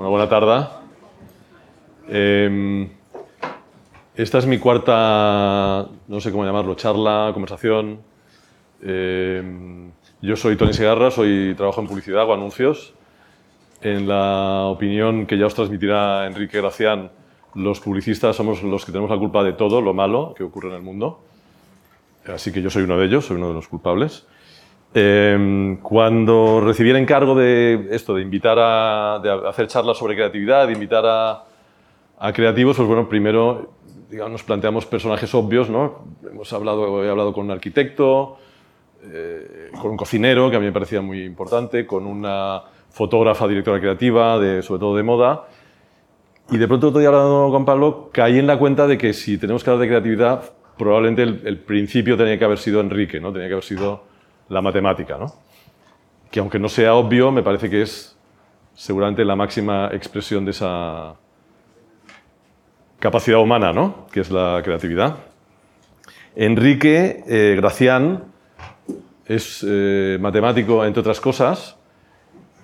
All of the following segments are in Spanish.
Una buena tarde. Em, esta es mi cuarta, no sé cómo llamarlo, charla, conversación. Em, yo soy Tony Segarra, soy, trabajo en publicidad o anuncios. En la opinión que ya os transmitirá Enrique Gracián, los publicistas somos los que tenemos la culpa de todo lo malo que ocurre en el mundo. Así que yo soy uno de ellos, soy uno de los culpables. Em, cuando recibí el encargo de esto, de invitar a hacer charlas sobre creatividad, de invitar a, creativos, pues bueno, primero digamos, nos planteamos personajes obvios, ¿no? Hemos hablado, he hablado con un arquitecto, eh, con un cocinero, que a mí me parecía muy importante, con una fotógrafa, directora creativa, de, sobre todo de moda. Y de pronto, otro día hablando con Pablo, caí en la cuenta de que si tenemos que hablar de creatividad, probablemente el, el principio tenía que haber sido Enrique, ¿no? Tenía que haber sido la matemática, ¿no? que aunque no sea obvio, me parece que es seguramente la máxima expresión de esa capacidad humana, ¿no? que es la creatividad. Enrique eh, Gracián es eh, matemático, entre otras cosas,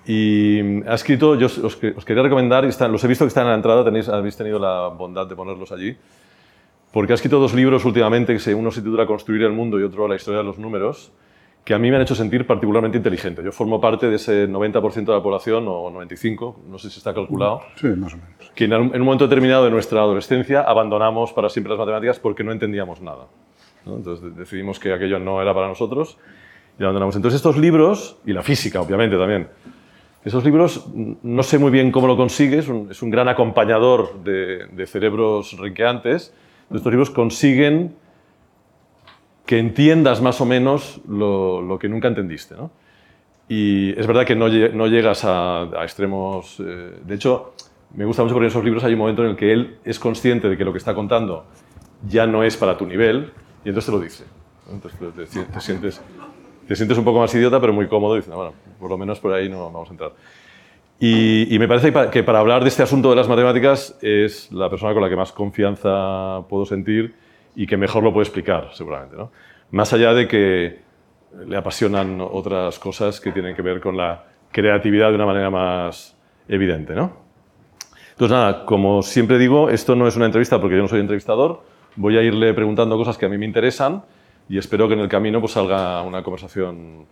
y ha escrito, yo os, quería recomendar, los he visto que están en la entrada, tenéis, habéis tenido la bondad de ponerlos allí, porque ha escrito dos libros últimamente, que uno se titula Construir el mundo y otro La historia de los números, que a mí me han hecho sentir particularmente inteligente. Yo formo parte de ese 90% de la población, o 95%, no sé si está calculado, sí, más o menos. que en un momento determinado de nuestra adolescencia abandonamos para siempre las matemáticas porque no entendíamos nada. Entonces decidimos que aquello no era para nosotros y abandonamos. Entonces estos libros, y la física obviamente también, esos libros no sé muy bien cómo lo consigues, es un, gran acompañador de, de cerebros renqueantes. Estos libros consiguen que entiendas más o menos lo, que nunca entendiste. ¿no? Y es verdad que no, llegas a, extremos... Eh, de hecho, me gusta mucho porque esos libros hay un momento en el que él es consciente de que lo que está contando ya no es para tu nivel y entonces te lo dice. Entonces te, sientes, te sientes un poco más idiota, pero muy cómodo y dices, bueno, por lo menos por ahí no vamos a entrar. Y, me parece que para hablar de este asunto de las matemáticas es la persona con la que más confianza puedo sentir y que mejor lo puede explicar, seguramente. ¿no? Más allá de que le apasionan otras cosas que tienen que ver con la creatividad de una manera más evidente. ¿no? Entonces, nada, como siempre digo, esto no es una entrevista porque yo no soy entrevistador, voy a irle preguntando cosas que a mí me interesan y espero que en el camino pues, salga una conversación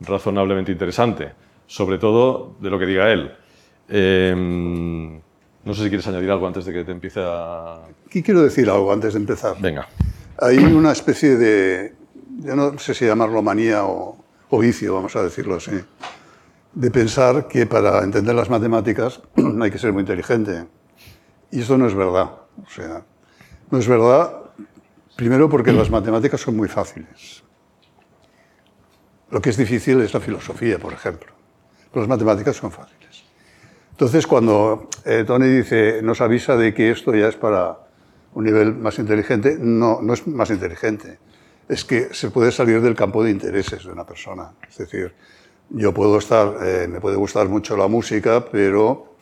razonablemente interesante, sobre todo de lo que diga él. Eh, no sé si quieres añadir algo antes de que te empiece a... Aquí quiero decir algo antes de empezar. Venga. Hay una especie de, yo no sé si llamarlo manía o, vicio, vamos a decirlo así, de pensar que para entender las matemáticas hay que ser muy inteligente. Y eso no es verdad. O sea, no es verdad, primero porque las matemáticas son muy fáciles. Lo que es difícil es la filosofía, por ejemplo. Pero las matemáticas son fáciles. Entonces, cuando eh, Tony dice, nos avisa de que esto ya es para un nivel más inteligente, no, no es más inteligente. Es que se puede salir del campo de intereses de una persona. Es decir, yo puedo estar, eh, me puede gustar mucho la música, pero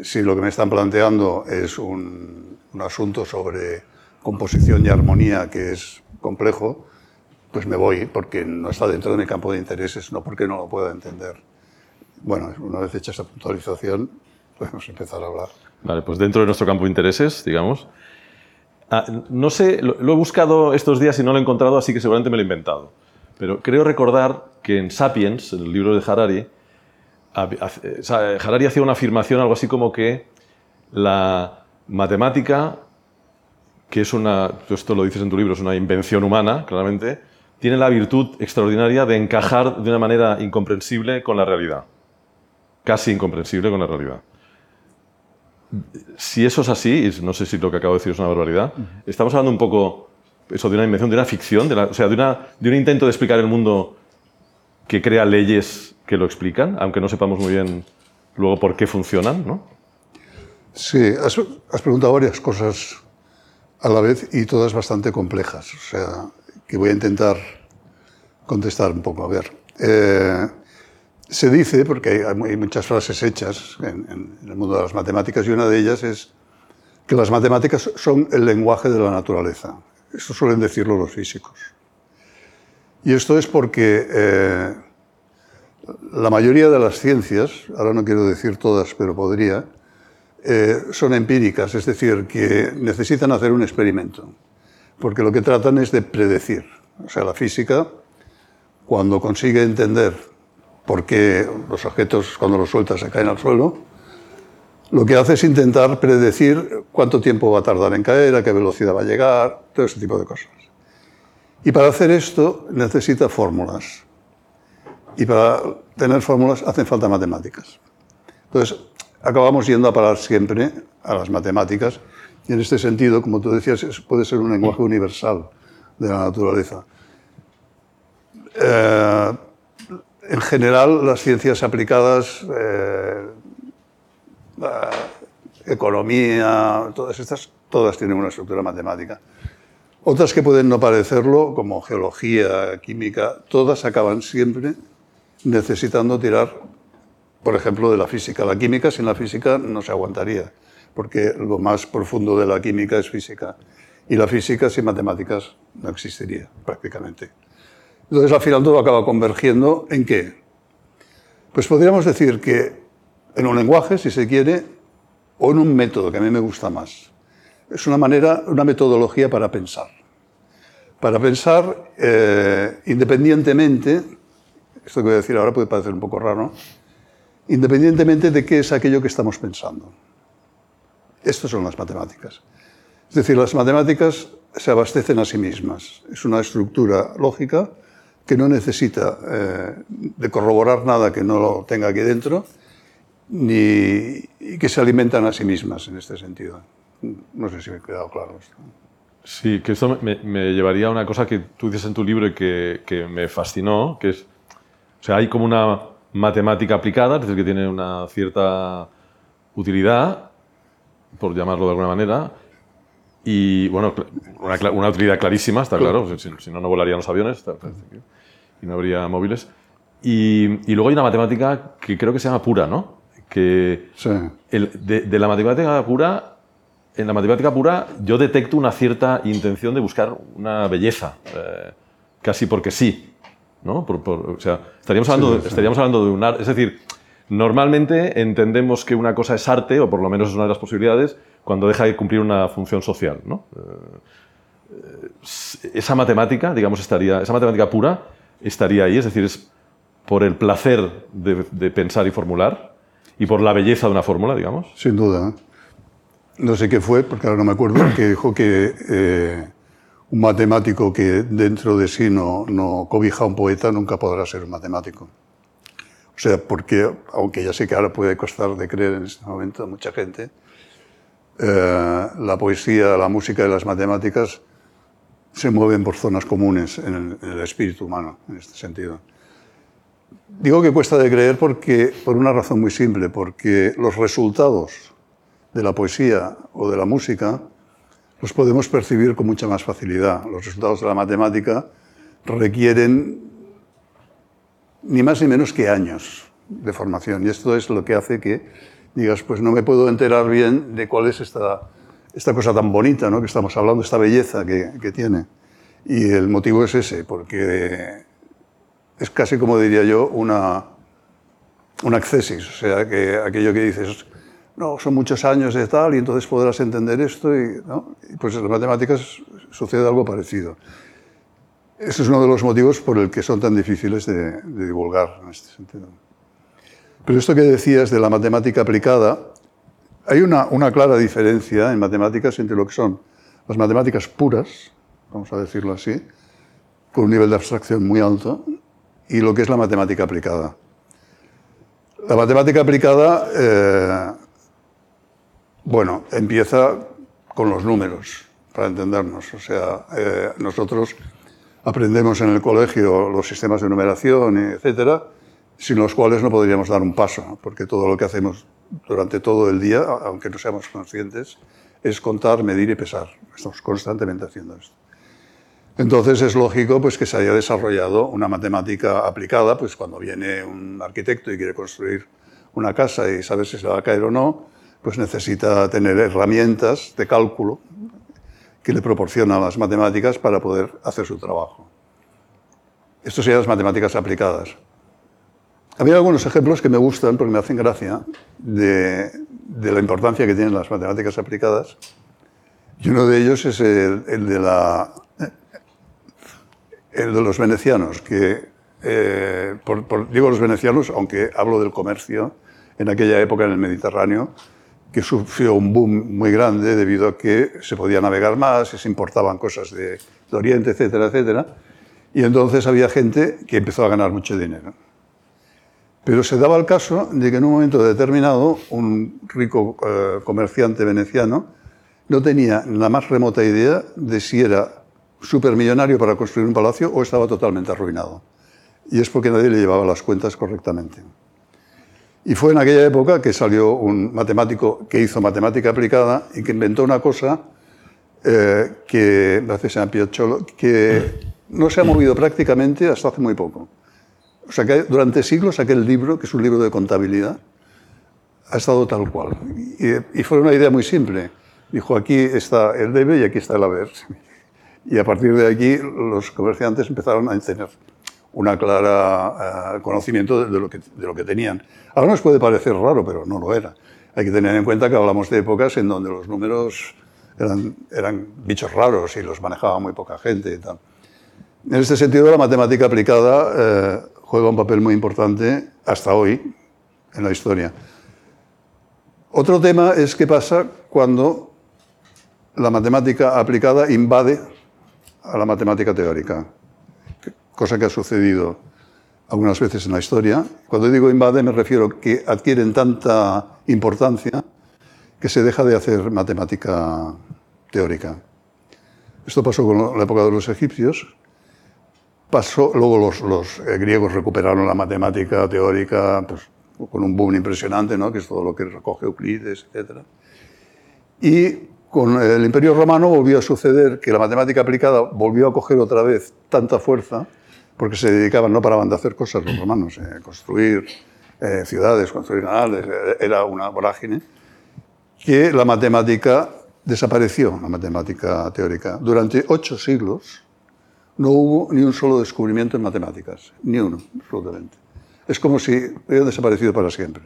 si lo que me están planteando es un, un asunto sobre composición y armonía que es complejo, pues me voy porque no está dentro de mi campo de intereses, no porque no lo pueda entender. Bueno, una vez hecha esa puntualización, podemos empezar a hablar. Vale, pues dentro de nuestro campo de intereses, digamos. Ah, no sé, lo, he buscado estos días y no lo he encontrado, así que seguramente me lo he inventado. Pero creo recordar que en Sapiens, en el libro de Harari, Harari hacía una afirmación, algo así como que la matemática, que es una, esto lo dices en tu libro, es una invención humana, claramente, tiene la virtud extraordinaria de encajar de una manera incomprensible con la realidad casi incomprensible con la realidad. Si eso es así, y no sé si lo que acabo de decir es una barbaridad, estamos hablando un poco eso, de una invención, de una ficción, de o sea, de, una, de, un intento de explicar el mundo que crea leyes que lo explican, aunque no sepamos muy bien luego por qué funcionan, ¿no? Sí, has, has preguntado varias cosas a la vez y todas bastante complejas, o sea, que voy a intentar contestar un poco. A ver, eh, se dice, porque hay, muchas frases hechas en, el mundo de las matemáticas, y una de ellas es que las matemáticas son el lenguaje de la naturaleza. Eso suelen decirlo los físicos. Y esto es porque eh, la mayoría de las ciencias, ahora no quiero decir todas, pero podría, eh, son empíricas, es decir, que necesitan hacer un experimento, porque lo que tratan es de predecir. O sea, la física, cuando consigue entender por qué los objetos, cuando los sueltas, se caen al suelo, lo que hace es intentar predecir cuánto tiempo va a tardar en caer, a qué velocidad va a llegar, todo ese tipo de cosas. Y para hacer esto necesita fórmulas. Y para tener fórmulas hacen falta matemáticas. Entonces, acabamos yendo a parar siempre a las matemáticas. Y en este sentido, como tú decías, puede ser un lenguaje universal de la naturaleza. Eh, en general, las ciencias aplicadas, eh, economía, todas estas, todas tienen una estructura matemática. Otras que pueden no parecerlo, como geología, química, todas acaban siempre necesitando tirar, por ejemplo, de la física. La química sin la física no se aguantaría, porque lo más profundo de la química es física. Y la física sin matemáticas no existiría prácticamente. Entonces, al final todo acaba convergiendo en qué? Pues podríamos decir que en un lenguaje, si se quiere, o en un método, que a mí me gusta más. Es una manera, una metodología para pensar para pensar eh, independientemente, esto que voy a decir ahora puede parecer un poco raro, independientemente de qué es aquello que estamos pensando. Estas son las matemáticas. Es decir, las matemáticas se abastecen a sí mismas. Es una estructura lógica que no necesita eh, de corroborar nada que no lo tenga aquí dentro, ni y que se alimentan a sí mismas en este sentido. No sé si me he quedado claro esto. Sí, que esto me, llevaría a una cosa que tú dices en tu libro y que, que, me fascinó, que es, o sea, hay como una matemática aplicada, es decir, que tiene una cierta utilidad, por llamarlo de alguna manera, y bueno, una, una utilidad clarísima, está claro, si, no, no volarían los aviones y no habría móviles. Y, y, luego hay una matemática que creo que se llama pura, ¿no? Que sí. el, de, de la matemática pura en la matemática pura yo detecto una cierta intención de buscar una belleza, eh, casi porque sí. ¿no? o sea, estaríamos hablando, de, estaríamos hablando de un arte. Es decir, normalmente entendemos que una cosa es arte, o por lo menos es una de las posibilidades, cuando deja de cumplir una función social. ¿no? Eh, esa matemática, digamos, estaría, esa matemática pura estaría ahí, es decir, es por el placer de, pensar y formular y por la belleza de una fórmula, digamos. Sin duda. no sé qué fue, porque ahora no me acuerdo, que dijo que eh, un matemático que dentro de sí no, no, cobija a un poeta nunca podrá ser un matemático. O sea, porque, aunque ya sé que ahora puede costar de creer en este momento a mucha gente, eh, la poesía, la música y las matemáticas se mueven por zonas comunes en el, espíritu humano, en este sentido. Digo que cuesta de creer porque, por una razón muy simple, porque los resultados de la poesía o de la música, los podemos percibir con mucha más facilidad. Los resultados de la matemática requieren ni más ni menos que años de formación. Y esto es lo que hace que digas, pues no me puedo enterar bien de cuál es esta, esta cosa tan bonita ¿no? que estamos hablando, esta belleza que, que tiene. Y el motivo es ese, porque es casi como diría yo una, un accesis, o sea, que aquello que dices, no, son muchos años de tal y entonces podrás entender esto. Y, pues en las matemáticas sucede algo parecido. Ese es uno de los motivos por el que son tan difíciles de, divulgar en este sentido. Pero esto que decías de la matemática aplicada, hay una, clara diferencia en matemáticas entre lo que son las matemáticas puras, vamos a decirlo así, con un nivel de abstracción muy alto, y lo que es la matemática aplicada. La matemática aplicada eh, bueno, empieza con los números, para entendernos. O sea, eh, nosotros aprendemos en el colegio los sistemas de numeración, etcétera, sin los cuales no podríamos dar un paso, porque todo lo que hacemos durante todo el día, aunque no seamos conscientes, es contar, medir y pesar. Estamos constantemente haciendo esto. Entonces es lógico pues, que se haya desarrollado una matemática aplicada, pues cuando viene un arquitecto y quiere construir una casa y sabe si se va a caer o no, pues necesita tener herramientas de cálculo que le proporcionan las matemáticas para poder hacer su trabajo. Esto serían las matemáticas aplicadas. Había algunos ejemplos que me gustan porque me hacen gracia de, la importancia que tienen las matemáticas aplicadas. Y uno de ellos es el, de, la, el de los venecianos, que, eh, digo los venecianos, aunque hablo del comercio, en aquella época en el Mediterráneo, que sufrió un boom muy grande debido a que se podía navegar más, se importaban cosas de, de Oriente, etcétera, etcétera. Y entonces había gente que empezó a ganar mucho dinero. Pero se daba el caso de que en un momento determinado un rico eh, comerciante veneciano no tenía la más remota idea de si era supermillonario para construir un palacio o estaba totalmente arruinado. Y es porque nadie le llevaba las cuentas correctamente. Y fue en aquella época que salió un matemático que hizo matemática aplicada y que inventó una cosa eh, que, gracias a que no se ha movido prácticamente hasta hace muy poco. Que durante siglos aquel libro, que es un libro de contabilidad, ha estado tal cual. Y, fue una idea muy simple. Dijo, aquí está el debe y aquí está el haber. Y a partir de aquí los comerciantes empezaron a tener una clara eh, conocimiento de, lo que, de lo que tenían. Ahora nos puede parecer raro, pero no lo era. Hay que tener en cuenta que hablamos de épocas en donde los números eran, eran bichos raros y los manejaba muy poca gente y tal. En este sentido, la matemática aplicada eh, juega un papel muy importante hasta hoy en la historia. Otro tema es qué pasa cuando la matemática aplicada invade a la matemática teórica, cosa que ha sucedido algunas veces en la historia. Cuando digo invade me refiero que adquieren tanta importancia que se deja de hacer matemática teórica. Esto pasó con la época de los egipcios, Pasó, luego los, los eh, griegos recuperaron la matemática teórica pues, con un boom impresionante, ¿no? que es todo lo que recoge Euclides, etc. Y con el Imperio Romano volvió a suceder que la matemática aplicada volvió a coger otra vez tanta fuerza, porque se dedicaban, no paraban de hacer cosas los romanos, eh, construir eh, ciudades, construir canales, era una vorágine, que la matemática desapareció, la matemática teórica. Durante ocho siglos, no hubo ni un solo descubrimiento en matemáticas, ni uno, absolutamente. Es como si hubieran desaparecido para siempre.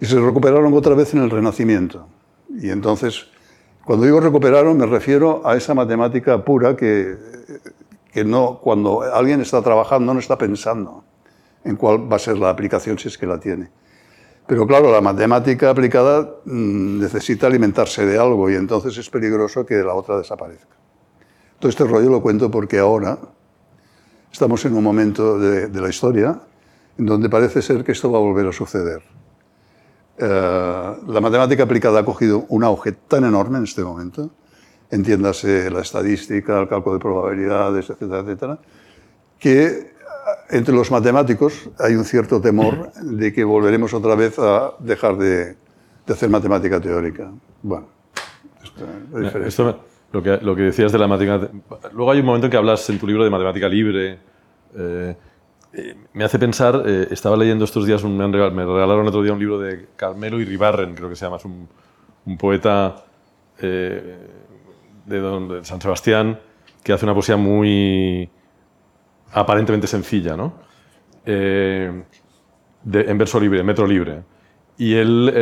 Y se recuperaron otra vez en el Renacimiento. Y entonces, cuando digo recuperaron, me refiero a esa matemática pura que, que no, cuando alguien está trabajando no está pensando en cuál va a ser la aplicación si es que la tiene. Pero claro, la matemática aplicada mm, necesita alimentarse de algo y entonces es peligroso que la otra desaparezca. Todo este rollo lo cuento porque ahora estamos en un momento de, la historia en donde parece ser que esto va a volver a suceder. Eh, la matemática aplicada ha cogido un auge tan enorme en este momento, entiéndase la estadística, el cálculo de probabilidades, etcétera, etcétera, que entre los matemáticos hay un cierto temor de que volveremos otra vez a dejar de, hacer matemática teórica. Bueno, esto es lo que, decías de la matemática. Luego hay un momento en que hablas en tu libro de matemática libre. Eh, eh, me hace pensar, eh, estaba leyendo estos días, un, me, regalaron otro día un libro de Carmelo y Ribarren, creo que se llama, es un, poeta de, San Sebastián que hace una poesía muy aparentemente sencilla, ¿no? en verso libre, metro libre. Y él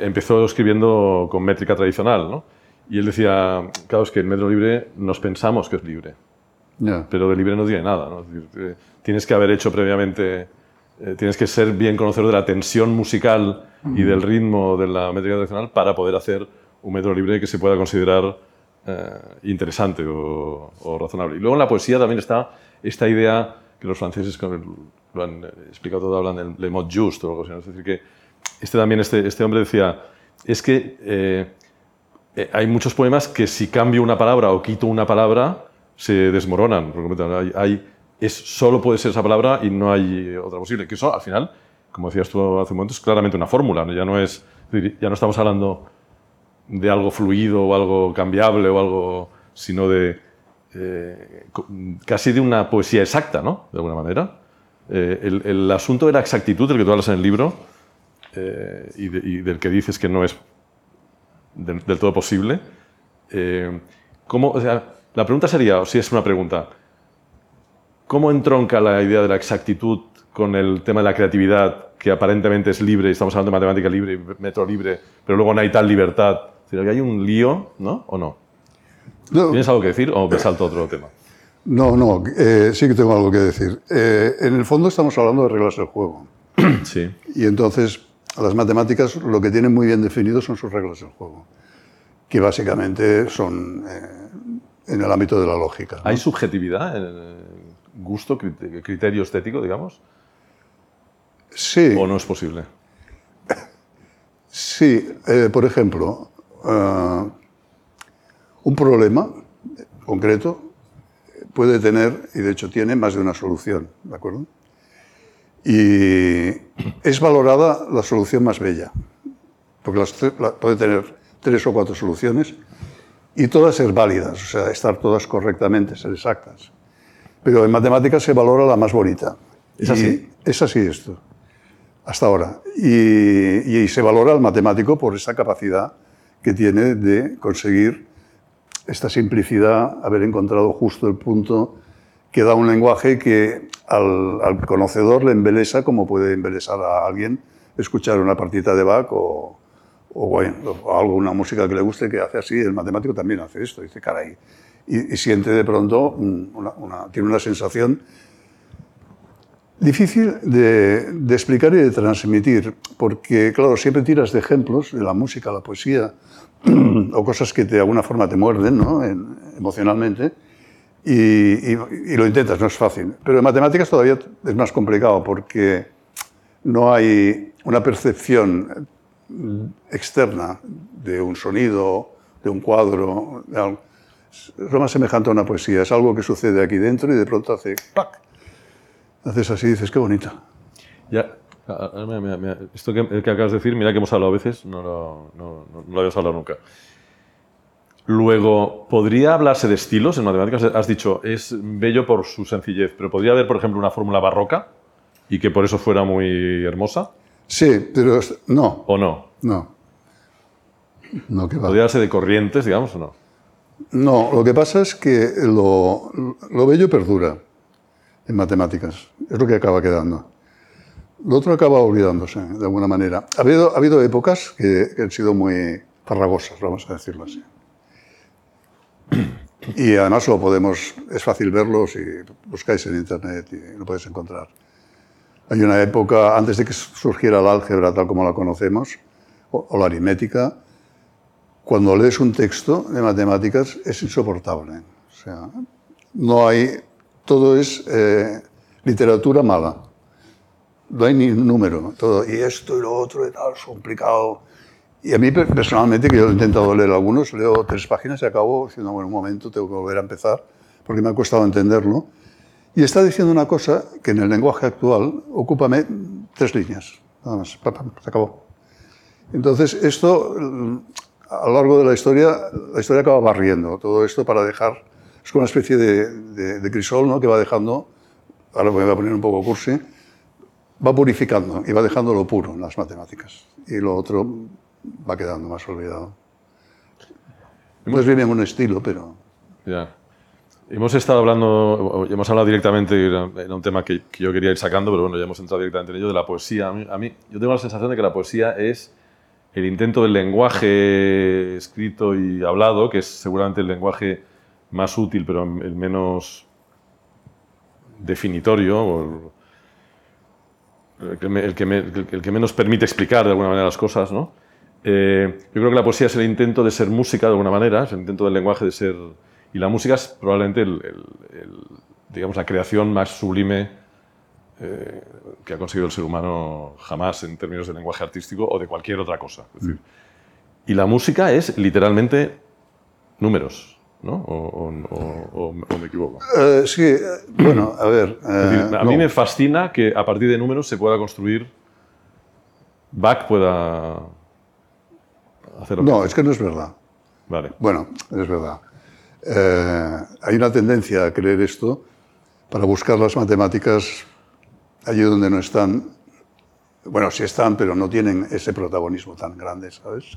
empezó escribiendo con métrica tradicional, ¿no? Y él decía, claro, es que el metro libre nos pensamos que es libre, pero de libre no tiene nada. ¿no? Eh, tienes que haber hecho previamente, eh, tienes que ser bien conocedor de la tensión musical y del ritmo de la métrica tradicional para poder hacer un metro libre que se pueda considerar eh, interesante o, razonable. Y luego en la poesía también está esta idea que los franceses lo han explicado todo, hablan del le mot juste o algo así. Es decir, que este, también este, este hombre decía, es que eh, hay muchos poemas que si cambio una palabra o quito una palabra, se desmoronan. Hay, es, solo puede ser esa palabra y no hay otra posible. Que eso, al final, como decías tú hace un momento, es claramente una fórmula. Ya, no estamos hablando de algo fluido o algo cambiable o algo, sino de eh, casi de una poesía exacta, ¿no? De alguna manera. Eh, el, asunto de la exactitud del que tú hablas en el libro y del que dices que no es del, todo posible. Eh, ¿cómo, o sea, la pregunta sería, o si es una pregunta, ¿cómo entronca la idea de la exactitud con el tema de la creatividad que aparentemente es libre, y estamos hablando de matemática libre, metro libre, pero luego no hay tal libertad. ¿Hay un lío, ¿no? ¿O no? No, ¿Tienes algo que decir o me salto a otro tema? no, no, eh, sí que tengo algo que decir. Eh, en el fondo estamos hablando de reglas del juego. Sí. Y entonces las matemáticas lo que tienen muy bien definido son sus reglas del juego, que básicamente son eh, en el ámbito de la lógica. ¿no? ¿Hay subjetividad, eh, gusto, crit- criterio estético, digamos? Sí, ¿O no es posible? sí. eh, por ejemplo, ah, un problema concreto puede tener, y de hecho tiene, más de una solución, ¿de acuerdo? Y es valorada la solución más bella, porque las la- puede tener tres o cuatro soluciones y todas ser válidas, o sea, estar todas correctamente, ser exactas. Pero en matemáticas se valora la más bonita. ¿Es Y así? Es así esto, hasta ahora. Y, y se valora al matemático por esa capacidad que tiene de conseguir esta simplicidad, haber encontrado justo el punto que da un lenguaje que al, conocedor le embelesa como puede embelesar a alguien escuchar una partita de Bach o, o, bueno, algo, una música que le guste que hace así, el matemático también hace esto, dice, caray. Y, y siente de pronto, tiene una sensación difícil de, explicar y de transmitir, porque, claro, siempre tiras de ejemplos de la música, la poesía, o cosas que de alguna forma te muerden ¿no? En- emocionalmente, y, lo intentas, no es fácil. Pero en matemáticas todavía es más complicado, porque no hay una percepción externa de un sonido, de un cuadro. Es más semejante a una poesía, es algo que sucede aquí dentro y de pronto hace ¡pac! Haces así y dices, qué bonito. Ya, esto que, acabas de decir, mira que hemos hablado a veces, no lo, no, no- lo habíamos hablado nunca. Luego, ¿podría hablarse de estilos en matemáticas? Has dicho, es bello por su sencillez, pero ¿podría haber, por ejemplo, una fórmula barroca y que por eso fuera muy hermosa? Sí, pero no, ¿O no? no. No, que va. ¿Podría darse de corrientes, digamos, o no? No, lo que pasa es que lo, lo bello perdura en matemáticas. Es lo que acaba quedando. Lo otro acaba olvidándose, de alguna manera. Ha habido, ha habido épocas que, que han sido muy farragosas, vamos a decirlo así. Y además lo podemos, es fácil verlo si buscáis en internet y lo podéis encontrar. Hay una época, antes de que surgiera la álgebra tal como la conocemos, o, la aritmética, cuando lees un texto de matemáticas es insoportable. O sea, no hay, todo es eh, literatura mala. No hay ni número, todo, y esto y lo otro y tal, es complicado. Y a mí per- personalmente, que yo he intentado leer algunos, leo tres páginas y acabo diciendo, bueno, un momento, tengo que volver a empezar, porque me ha costado entenderlo. Y está diciendo una cosa que en el lenguaje actual ocupa me- tres líneas, nada más, pa, pa, se acabó. Entonces, esto, mm, a lo largo de la historia, la historia acaba barriendo todo esto para dejar, es como una especie de, de- de crisol ¿no? que va dejando, ahora me voy a poner un poco cursi, va purificando y va dejando lo puro en las matemáticas. Y lo otro va quedando más olvidado. No es bien un estilo, pero... Ya. Hemos estado hablando, hemos hablado directamente, era un tema que, que yo quería ir sacando, pero bueno, ya hemos entrado directamente en ello, de la poesía. A mí, a mí- yo tengo la sensación de que la poesía es el intento del lenguaje escrito y hablado, que es seguramente el lenguaje más útil, pero el menos definitorio, o el, el que, me- el que me- el que menos permite explicar de alguna manera las cosas, ¿no? Eh, yo creo que la poesía es el intento de ser música de alguna manera, es el intento del lenguaje de ser... Y la música es probablemente el, el- el, digamos, la creación más sublime eh, que ha conseguido el ser humano jamás en términos de lenguaje artístico o de cualquier otra cosa. Es decir, y la música es literalmente números, ¿no? O, o- o- o- me equivoco. Eh, sí, eh, bueno, a ver... Es decir, eh, a mí no. me fascina que a partir de números se pueda construir, Bach pueda hacer lo que No, es que no es verdad. Vale. Bueno, es verdad. Eh, hay una tendencia a creer esto para buscar las matemáticas allí donde no están. Bueno, sí están, pero no tienen ese protagonismo tan grande, ¿sabes?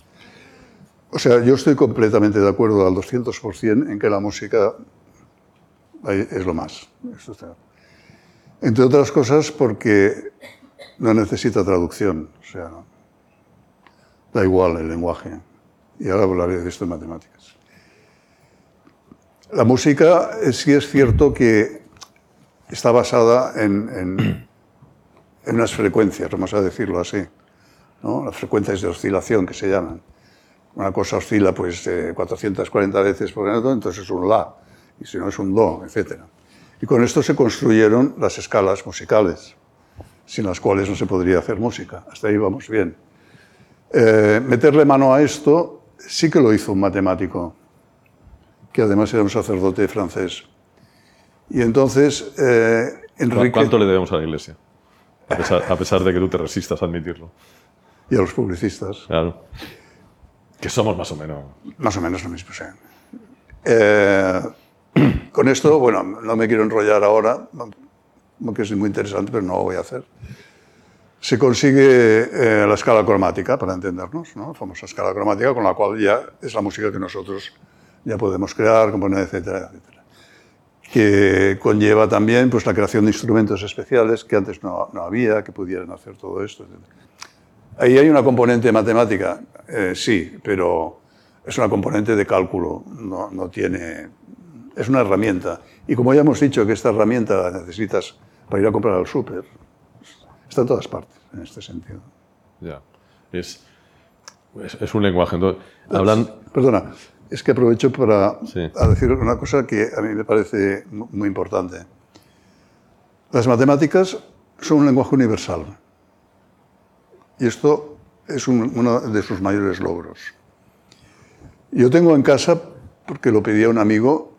O sea, yo estoy completamente de acuerdo al 200% en que la música es lo más. Entre otras cosas porque no necesita traducción, o sea, no. Da igual el lenguaje. Y ahora hablaré de esto en matemáticas. La música eh, sí es cierto que está basada en, en, en unas frecuencias, vamos a decirlo así, ¿no? las frecuencias de oscilación que se llaman. Una cosa oscila pues eh, 440 veces por minuto, entonces es un la, y si no es un do, etc. Y con esto se construyeron las escalas musicales, sin las cuales no se podría hacer música. Hasta ahí vamos bien. Eh, meterle mano a esto sí que lo hizo un matemático, que además era un sacerdote francés. Y entonces, eh, Enrique... ¿Cuánto le debemos a la Iglesia? A pesar, a pesar, de que tú te resistas a admitirlo. Y a los publicistas. Claro. Que somos más o menos. Más o menos lo mismo, sí. Eh, con esto, bueno, no me quiero enrollar ahora, aunque es muy interesante, pero no lo voy a hacer. Se consigue eh, la escala cromática, para entendernos, ¿no? la famosa escala cromática, con la cual ya es la música que nosotros ya podemos crear, componer, etcétera, etcétera. Que conlleva también pues, la creación de instrumentos especiales que antes no, no había, que pudieran hacer todo esto. Etcétera. Ahí hay una componente matemática, eh, sí, pero es una componente de cálculo, no, no tiene es una herramienta. Y como ya hemos dicho que esta herramienta la necesitas para ir a comprar al súper, está en todas partes en este sentido. Ya, es, es, es un lenguaje. Entonces, hablan... Perdona, es que aprovecho para sí. decir una cosa que a mí me parece muy importante. Las matemáticas son un lenguaje universal. Y esto es un, uno de sus mayores logros. Yo tengo en casa, porque lo pedía un amigo,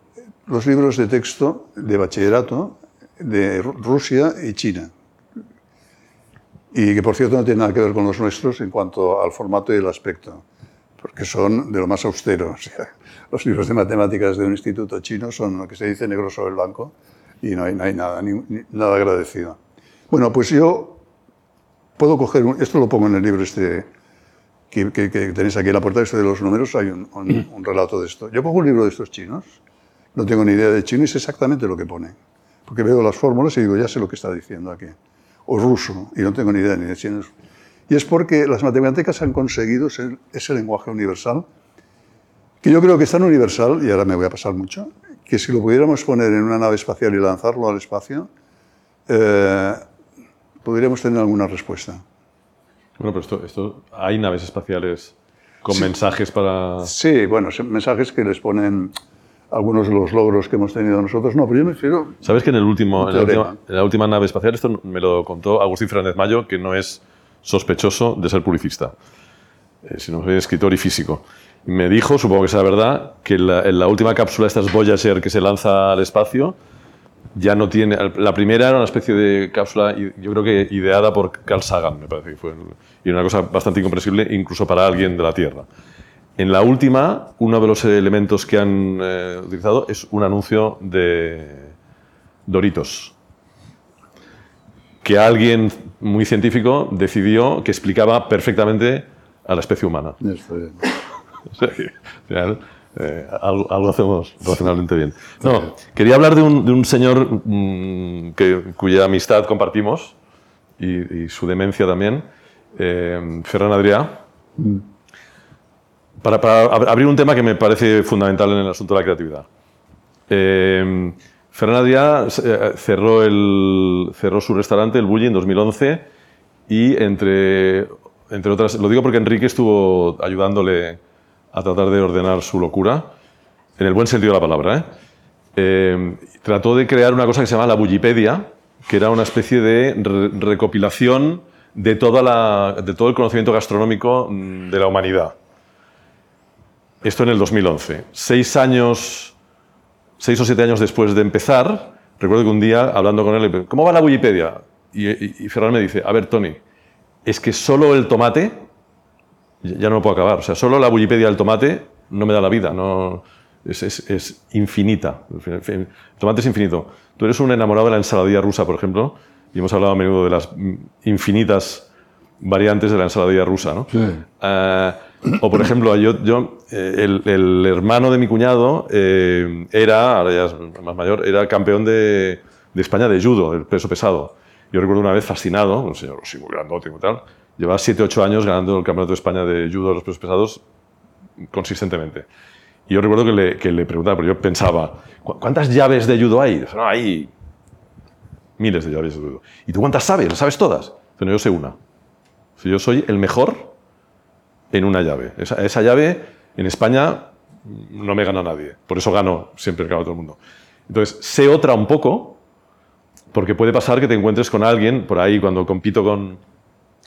los libros de texto de bachillerato de Rusia y China. Y que, por cierto, no tienen nada que ver con los nuestros en cuanto al formato y el aspecto, porque son de lo más austero. O sea, los libros de matemáticas de un instituto chino son lo que se dice negro sobre blanco y no hay, no hay nada, ni, ni, nada agradecido. Bueno, pues yo puedo coger, un, esto lo pongo en el libro este que, que, que tenéis aquí en la puerta, este de los números, hay un, un, un relato de esto. Yo cojo un libro de estos chinos no tengo ni idea de chino y sé exactamente lo que pone. Porque veo las fórmulas y digo, ya sé lo que está diciendo aquí. O ruso, y no tengo ni idea ni de chino. Y es porque las matemáticas han conseguido ser ese lenguaje universal, que yo creo que es tan universal, y ahora me voy a pasar mucho, que si lo pudiéramos poner en una nave espacial y lanzarlo al espacio, eh, podríamos tener alguna respuesta. Bueno, pero esto, esto hay naves espaciales con sí. mensajes para... Sí, bueno, mensajes que les ponen algunos de los logros que hemos tenido nosotros. No, pero yo me refiero... ¿Sabes que en, el último, en, la última, en la última nave espacial, esto me lo contó Agustín Fernández Mayo, que no es sospechoso de ser publicista, eh, sino que es escritor y físico. Me dijo, supongo que sea verdad, que la, en la última cápsula, esta es Voyager, que se lanza al espacio, ya no tiene... La primera era una especie de cápsula, yo creo que ideada por Carl Sagan, me parece que fue. Y una cosa bastante incomprensible, incluso para alguien de la Tierra. En la última, uno de los elementos que han eh, utilizado es un anuncio de Doritos, que alguien muy científico decidió que explicaba perfectamente a la especie humana. Está bien. o sea que, eh, algo, algo, hacemos razonablemente bien. No, quería hablar de un, de un señor mmm, que, cuya amistad compartimos y, y su demencia también, eh, Ferran Adrià. Mm para, abrir un tema que me parece fundamental en el asunto de la creatividad. Adrià eh, cerró, su restaurante, el Bulli, en 2011 y entre, entre otras, lo digo porque Enrique estuvo ayudándole a tratar de ordenar su locura, en el buen sentido de la palabra. ¿eh? Eh, trató de crear una cosa que se llama la Bullipedia, que era una especie de re recopilación de todo el conocimiento gastronómico mm, de la humanidad. Esto en el 2011. Seis años, seis o siete años después de empezar, recuerdo que un día, hablando con él, ¿cómo va la Wikipedia? Y, y, y Ferran me dice, a ver, Tony, es que solo el tomate, ya no lo puedo acabar, o sea, solo la Wikipedia del tomate no me da la vida, no, es, es, es, infinita. El tomate es infinito. Tú eres un enamorado de la ensaladilla rusa, por ejemplo, y hemos hablado a menudo de las infinitas variantes de la ensaladilla rusa, ¿no? Sí. Uh, o, por ejemplo, yo, yo el, el, hermano de mi cuñado eh, era, ahora ya es más mayor, era campeón de, de, España de judo, el peso pesado. Yo recuerdo una vez fascinado, un señor así muy grandote y tal, llevaba 7, 8 años ganando el Campeonato de España de judo de los pesos pesados consistentemente. Y yo recuerdo que le, que le preguntaba, pero yo pensaba, "¿Cu- ¿cuántas llaves de judo hay? Dice, no, hay miles de llaves de judo. ¿Y tú cuántas sabes? ¿Las sabes todas? Dice, no, yo sé una. Si yo soy el mejor en una llave. Esa, esa llave en España no me gana nadie. Por eso gano siempre el campeonato del mundo. Entonces, sé otra un poco, porque puede pasar que te encuentres con alguien por ahí cuando compito con,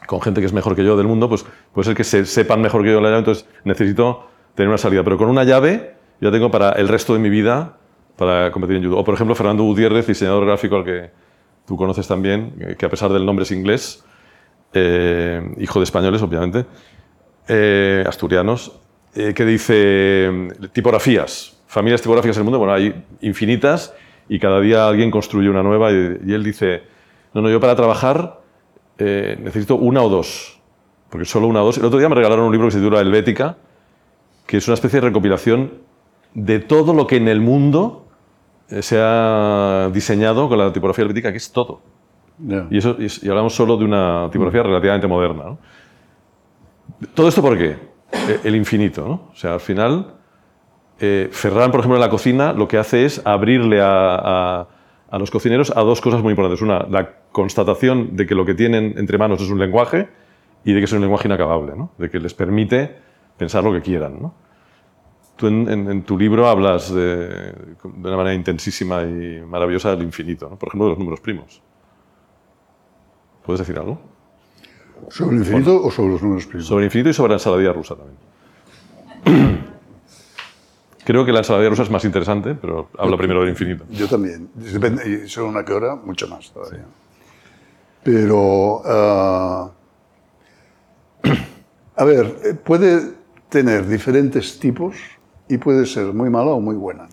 con gente que es mejor que yo del mundo, pues puede ser que se, sepan mejor que yo la llave, entonces necesito tener una salida. Pero con una llave yo tengo para el resto de mi vida para competir en judo. O por ejemplo, Fernando Gutiérrez, diseñador gráfico al que tú conoces también, que a pesar del nombre es inglés, eh, hijo de españoles, obviamente, eh, asturianos, eh, que dice eh, tipografías, familias tipográficas en el mundo, bueno, hay infinitas y cada día alguien construye una nueva y, y él dice, no, no, yo para trabajar eh, necesito una o dos, porque solo una o dos. El otro día me regalaron un libro que se titula Helvética, que es una especie de recopilación de todo lo que en el mundo se ha diseñado con la tipografía helvética, que es todo. Y, eso, y, y hablamos solo de una tipografía relativamente moderna. ¿no? ¿Todo esto por qué? Eh, El infinito. ¿no? O sea, al final, eh, Ferran, por ejemplo, en la cocina, lo que hace es abrirle a, los cocineros a dos cosas muy importantes. Una, la constatación de que lo que tienen entre manos es un lenguaje y de que es un lenguaje inacabable, ¿no? de que les permite pensar lo que quieran. Tú en, tu libro hablas de, de una manera intensísima y maravillosa del infinito, ¿no? por ejemplo, de los números primos. ¿Puedes decir algo? ¿Sobre el infinito o sobre los números primos? Sobre el infinito y sobre la ensaladilla rusa también. Creo que la ensaladilla rusa es más interesante, pero habla primero del infinito. Yo también. Depende, según a qué hora, mucho más todavía. Pero, ah, a ver, eh, puede tener diferentes tipos y puede ser muy mala o muy buena.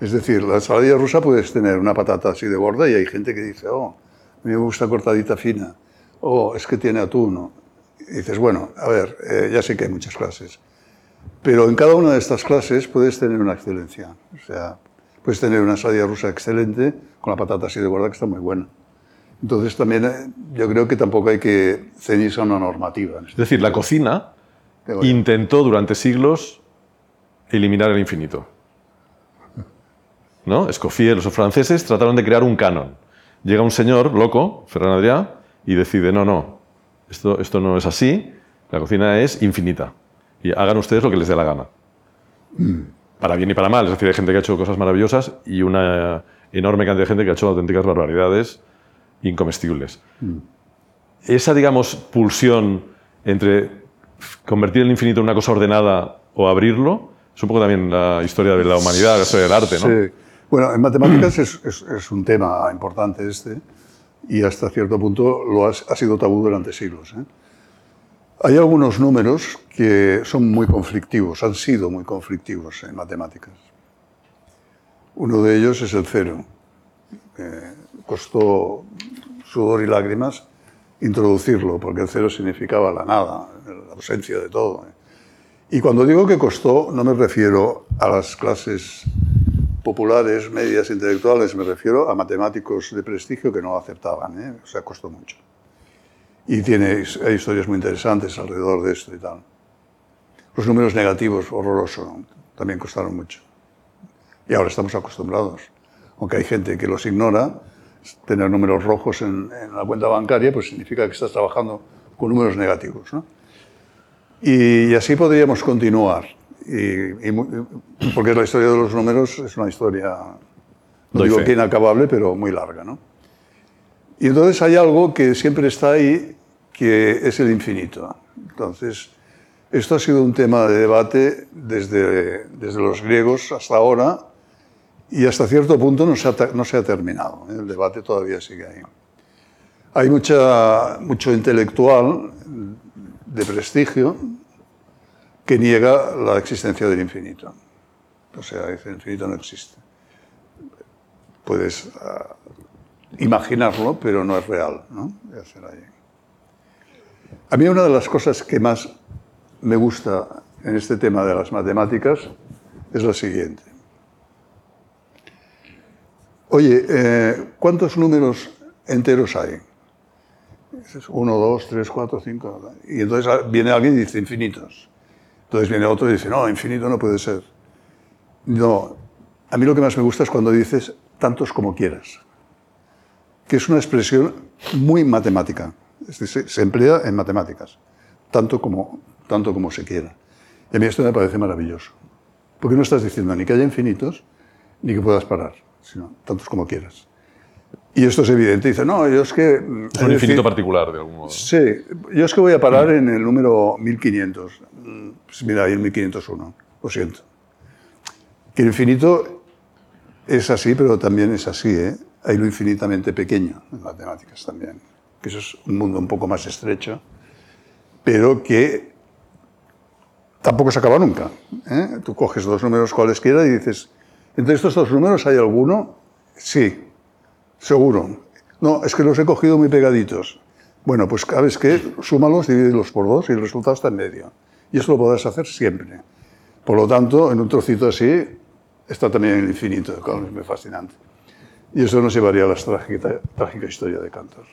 Es decir, la ensaladilla rusa puedes tener una patata así de gorda y hay gente que dice, oh, a mí me gusta cortadita fina, oh, es que tiene atún. ¿no? Y dices, bueno, a ver, eh, ya sé que hay muchas clases. Pero en cada una de estas clases puedes tener una excelencia. O sea, puedes tener una ensalada rusa excelente con la patata así de gorda que está muy buena. Entonces también eh, yo creo que tampoco hay que ceñirse a una normativa. en Es este decir, la cocina intentó durante siglos eliminar el infinito. ¿No? Escoffier, los franceses trataron de crear un canon. Llega un señor loco, Ferran Adrià, y decide, no, no, esto, esto no es así, la cocina es infinita. Y hagan ustedes lo que les dé la gana. Para bien y para mal. Es decir, hay gente que ha hecho cosas maravillosas y una enorme cantidad de gente que ha hecho auténticas barbaridades incomestibles. Esa, digamos, pulsión entre convertir el infinito en una cosa ordenada o abrirlo, es un poco también la historia de la humanidad, la historia del arte, ¿no? Sí. Bueno, en matemáticas es, es- es un tema importante este y hasta cierto punto lo ha, ha sido tabú durante siglos. ¿eh? Hay algunos números que son muy conflictivos, han sido muy conflictivos en matemáticas. Uno de ellos es el cero. Eh, costó sudor y lágrimas introducirlo, porque el cero significaba la nada, la ausencia de todo. ¿eh? Y cuando digo que costó, no me refiero a las clases populares, medias, intelectuales, me refiero a matemáticos de prestigio que no lo aceptaban, ¿eh? o sea, costó mucho. Y tiene, hay historias muy interesantes alrededor de esto y tal. Los números negativos, horroroso, también costaron mucho. Y ahora estamos acostumbrados. Aunque hay gente que los ignora, tener números rojos en, la cuenta bancaria pues significa que estás trabajando con números negativos. ¿no? Y así podríamos continuar. Y, y porque la historia de los números es una historia, no digo que inacabable, pero muy larga. ¿no? Y entonces hay algo que siempre está ahí, que es el infinito. Entonces, esto ha sido un tema de debate desde, desde los griegos hasta ahora y hasta cierto punto no se ha, no se ha terminado. ¿eh? El debate todavía sigue ahí. Hay mucha, mucho intelectual de prestigio que niega la existencia del infinito. O sea, dice, el infinito no existe. Puedes ah, imaginarlo, pero no es real. ¿no? A mí una de las cosas que más me gusta en este tema de las matemáticas es la siguiente. Oye, eh, ¿cuántos números enteros hay? Uno, dos, tres, cuatro, cinco. Y entonces viene alguien y dice infinitos. Entonces viene otro y dice, no, infinito no puede ser. No, a mí lo que más me gusta es cuando dices tantos como quieras, que es una expresión muy matemática. Es decir, se emplea en matemáticas, tanto como, tanto como se quiera. Y a mí esto me parece maravilloso. Porque no estás diciendo ni que haya infinitos, ni que puedas parar, sino tantos como quieras. Y esto es evidente. Dice, no, yo es que... Es un infinito particular, de algún modo. Sí, yo es que voy a parar en el número 1500. Mm, Pues mira, ahí el 1501, lo siento. Que el infinito es así, pero también es así, ¿eh? Hay lo infinitamente pequeño en matemáticas también, que eso es un mundo un poco más estrecho, pero que tampoco se acaba nunca. ¿eh? Tú coges dos números cualesquiera y dices, ¿entre estos dos números hay alguno? Sí, seguro. No, es que los he cogido muy pegaditos. Bueno, pues sabes qué, súmalos, divídelos por dos y el resultado está en medio. Y eso lo podrás hacer siempre. Por lo tanto, en un trocito así está también el infinito, claro, es muy fascinante. Y eso nos llevaría a la trágica, trágica historia de Cantor.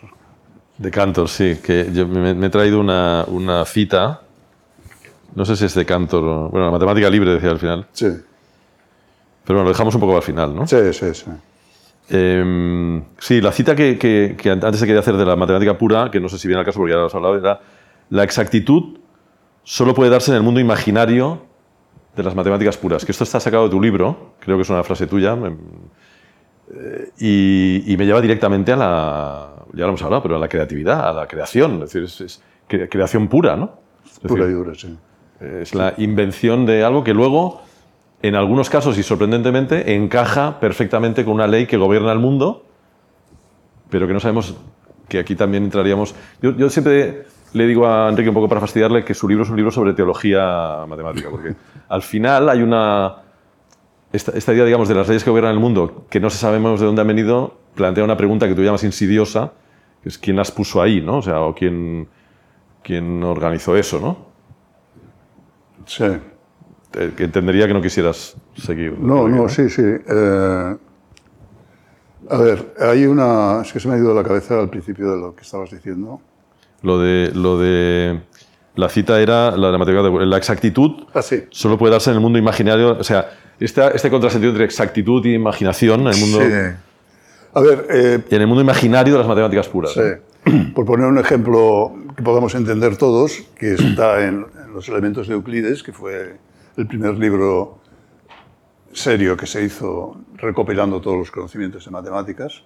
De Cantor, sí, que yo me, me he traído una, una cita, no sé si es de Cantor, o- bueno, la matemática libre decía al final, Sí, pero bueno, lo dejamos un poco al final, ¿no? sí, sí. sí. Eh, sí, la cita que, que- que antes se quería hacer de la matemática pura, que no sé si viene al caso porque ya lo has hablado, era la exactitud solo puede darse en el mundo imaginario de las matemáticas puras. Que esto está sacado de tu libro, creo que es una frase tuya, me- eh, y, y me lleva directamente a la, ya lo hemos hablado, pero a la creatividad, a la creación, es decir, es, es cre- creación pura, ¿no? Es Pura y dura, sí. es la invención de algo que luego, en algunos casos y sorprendentemente, encaja perfectamente con una ley que gobierna el mundo, pero que no sabemos que aquí también entraríamos. Yo, yo siempre le digo a Enrique un poco para fastidiarle que su libro es un libro sobre teología matemática, porque al final hay una. Esta, esta idea, digamos, de las leyes que gobiernan el mundo, que no sabemos de dónde han venido, plantea una pregunta que tú llamas insidiosa, que es quién las puso ahí, ¿no? O sea, o quién, quién organizó eso, ¿no? Sí. Eh, que entendería que no quisieras seguir. No, no, sí, sí. Eh, a ver, hay una... Es que se me ha ido de la cabeza al principio de lo que estabas diciendo. Lo de, lo de la cita era la de la matemática de la exactitud Ah, sí. solo puede darse en el mundo imaginario, o sea, esta, este contrasentido entre exactitud y imaginación en el mundo Sí. A ver, eh, y en el mundo imaginario de las matemáticas puras. Sí. Por poner un ejemplo que podamos entender todos, que está en, en los elementos de Euclides, que fue el primer libro serio que se hizo recopilando todos los conocimientos de matemáticas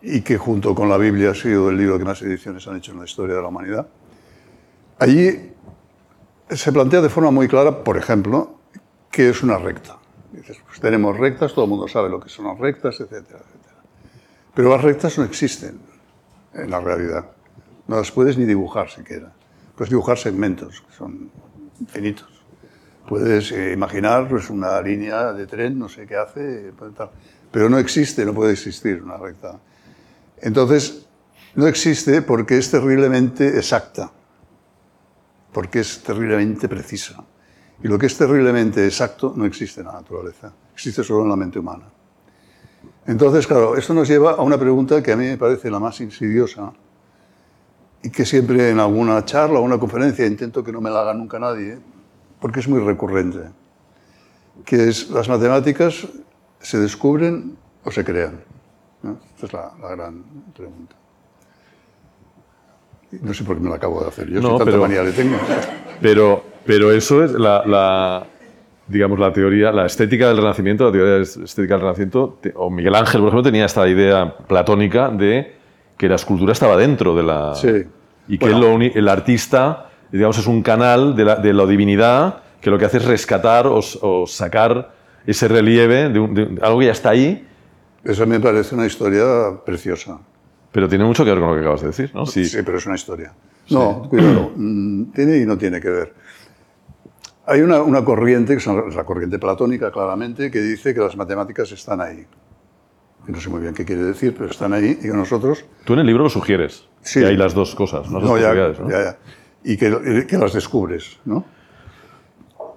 y que junto con la Biblia ha sido el libro que más ediciones han hecho en la historia de la humanidad. Allí se plantea de forma muy clara, por ejemplo, qué es una recta. Dices, pues tenemos rectas, todo el mundo sabe lo que son las rectas, etcétera, etcétera. Pero las rectas no existen en la realidad. No las puedes ni dibujar siquiera. Puedes dibujar segmentos, que son infinitos. Puedes eh, imaginar pues, una línea de tren, no sé qué hace, tal. pero no existe, no puede existir una recta. Entonces, no existe porque es terriblemente exacta, porque es terriblemente precisa. Y lo que es terriblemente exacto no existe en la naturaleza, existe solo en la mente humana. Entonces, claro, esto nos lleva a una pregunta que a mí me parece la más insidiosa y que siempre en alguna charla o una conferencia intento que no me la haga nunca nadie, porque es muy recurrente, que es las matemáticas se descubren o se crean. ¿no? Esta es la, la gran pregunta. No sé por qué me la acabo de hacer, yo No, si tanta pero- manía le tengo. Pero, pero eso es la, la, digamos, la teoría, la estética del Renacimiento, la teoría estética del Renacimiento, o Miguel Ángel, por ejemplo, tenía esta idea platónica de que la escultura estaba dentro de la... Sí. Y que Bueno. lo uni- el artista, digamos, es un canal de la, de la divinidad que lo que hace es rescatar o, o sacar ese relieve de, un- de algo que ya está ahí, Eso me parece una historia preciosa. pero tiene mucho que ver con lo que acabas de decir, ¿no? Sí. Sí, pero es una historia. No, cuidado, mm, tiene y no tiene que ver. Hay una, una corriente, que es la corriente platónica claramente, que dice que las matemáticas están ahí. No sé muy bien qué quiere decir, pero están ahí y que nosotros... Tú en el libro lo sugieres, Sí. que hay las dos cosas, ¿no? Las No, dos ya, posibilidades, ¿no? ya, ya. Y que, y que las descubres, ¿no?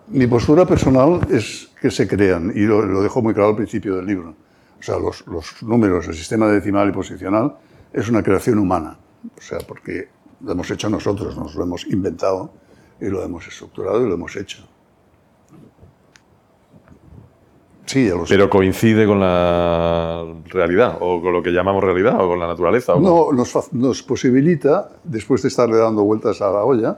Mi postura personal es que se crean, y lo, lo dejo muy claro al principio del libro. O sea, los, los números, el sistema decimal y posicional, es una creación humana. O sea, porque lo hemos hecho nosotros, nos lo hemos inventado y lo hemos estructurado y lo hemos hecho. Sí, ya lo sé. Pero coincide con la realidad, o con lo que llamamos realidad, o con la naturaleza. o con- No, nos, nos posibilita, después de estarle dando vueltas a la olla,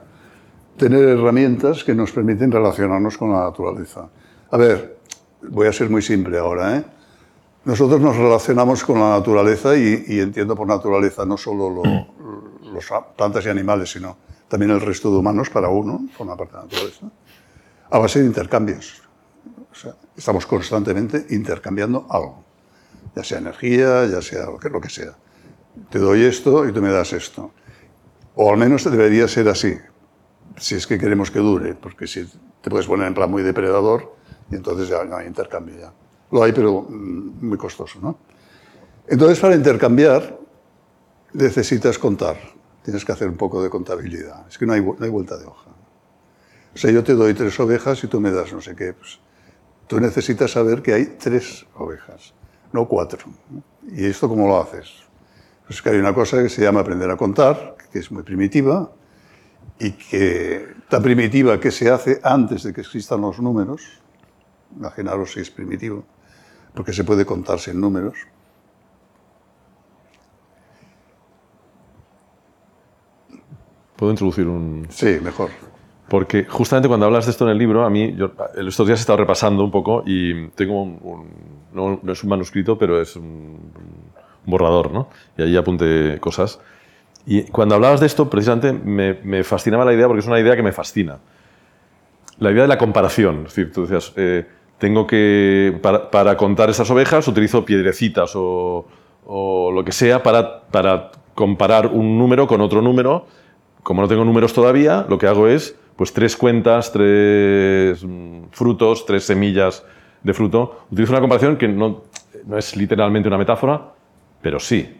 tener herramientas que nos permiten relacionarnos con la naturaleza. A ver, voy a ser muy simple ahora. ¿eh? Nosotros nos relacionamos con la naturaleza y, y entiendo por naturaleza no solo lo- los plantas y animales, sino también el resto de humanos para uno, forma parte de la naturaleza, a base de intercambios. O sea, estamos constantemente intercambiando algo, ya sea energía, ya sea lo que, sea. Te doy esto y tú me das esto. O al menos debería ser así, si es que queremos que dure, porque si te puedes poner en plan muy depredador y entonces ya no hay intercambio ya. Lo hay, pero mm, muy costoso, ¿no? Entonces, para intercambiar, necesitas contar. Tienes que hacer un poco de contabilidad. Es que no hay, no hay vuelta de hoja. O sea, yo te doy tres ovejas y tú me das no sé qué. Pues, tú necesitas saber que hay tres ovejas, no cuatro. ¿Y esto cómo lo haces? Pues que hay una cosa que se llama aprender a contar, que es muy primitiva, y que tan primitiva que se hace antes de que existan los números. Imaginaros si es primitivo, porque se puede contar sin números. ¿Puedo introducir un...? Sí, mejor. Porque justamente cuando hablas de esto en el libro, a mí, yo estos días he estado repasando un poco y tengo un, un- no, no es un manuscrito, pero es un, un borrador, ¿no? Y ahí apunté cosas. Y cuando hablabas de esto, precisamente me, me fascinaba la idea, porque es una idea que me fascina. La idea de la comparación. Es decir, tú decías, eh, tengo que, para, para contar esas ovejas, utilizo piedrecitas o, o lo que sea para, para comparar un número con otro número. Como no tengo números todavía, lo que hago es pues tres cuentas, tres mm, frutos, tres semillas de fruto. Utilizo una comparación que no, no es literalmente una metáfora, pero sí.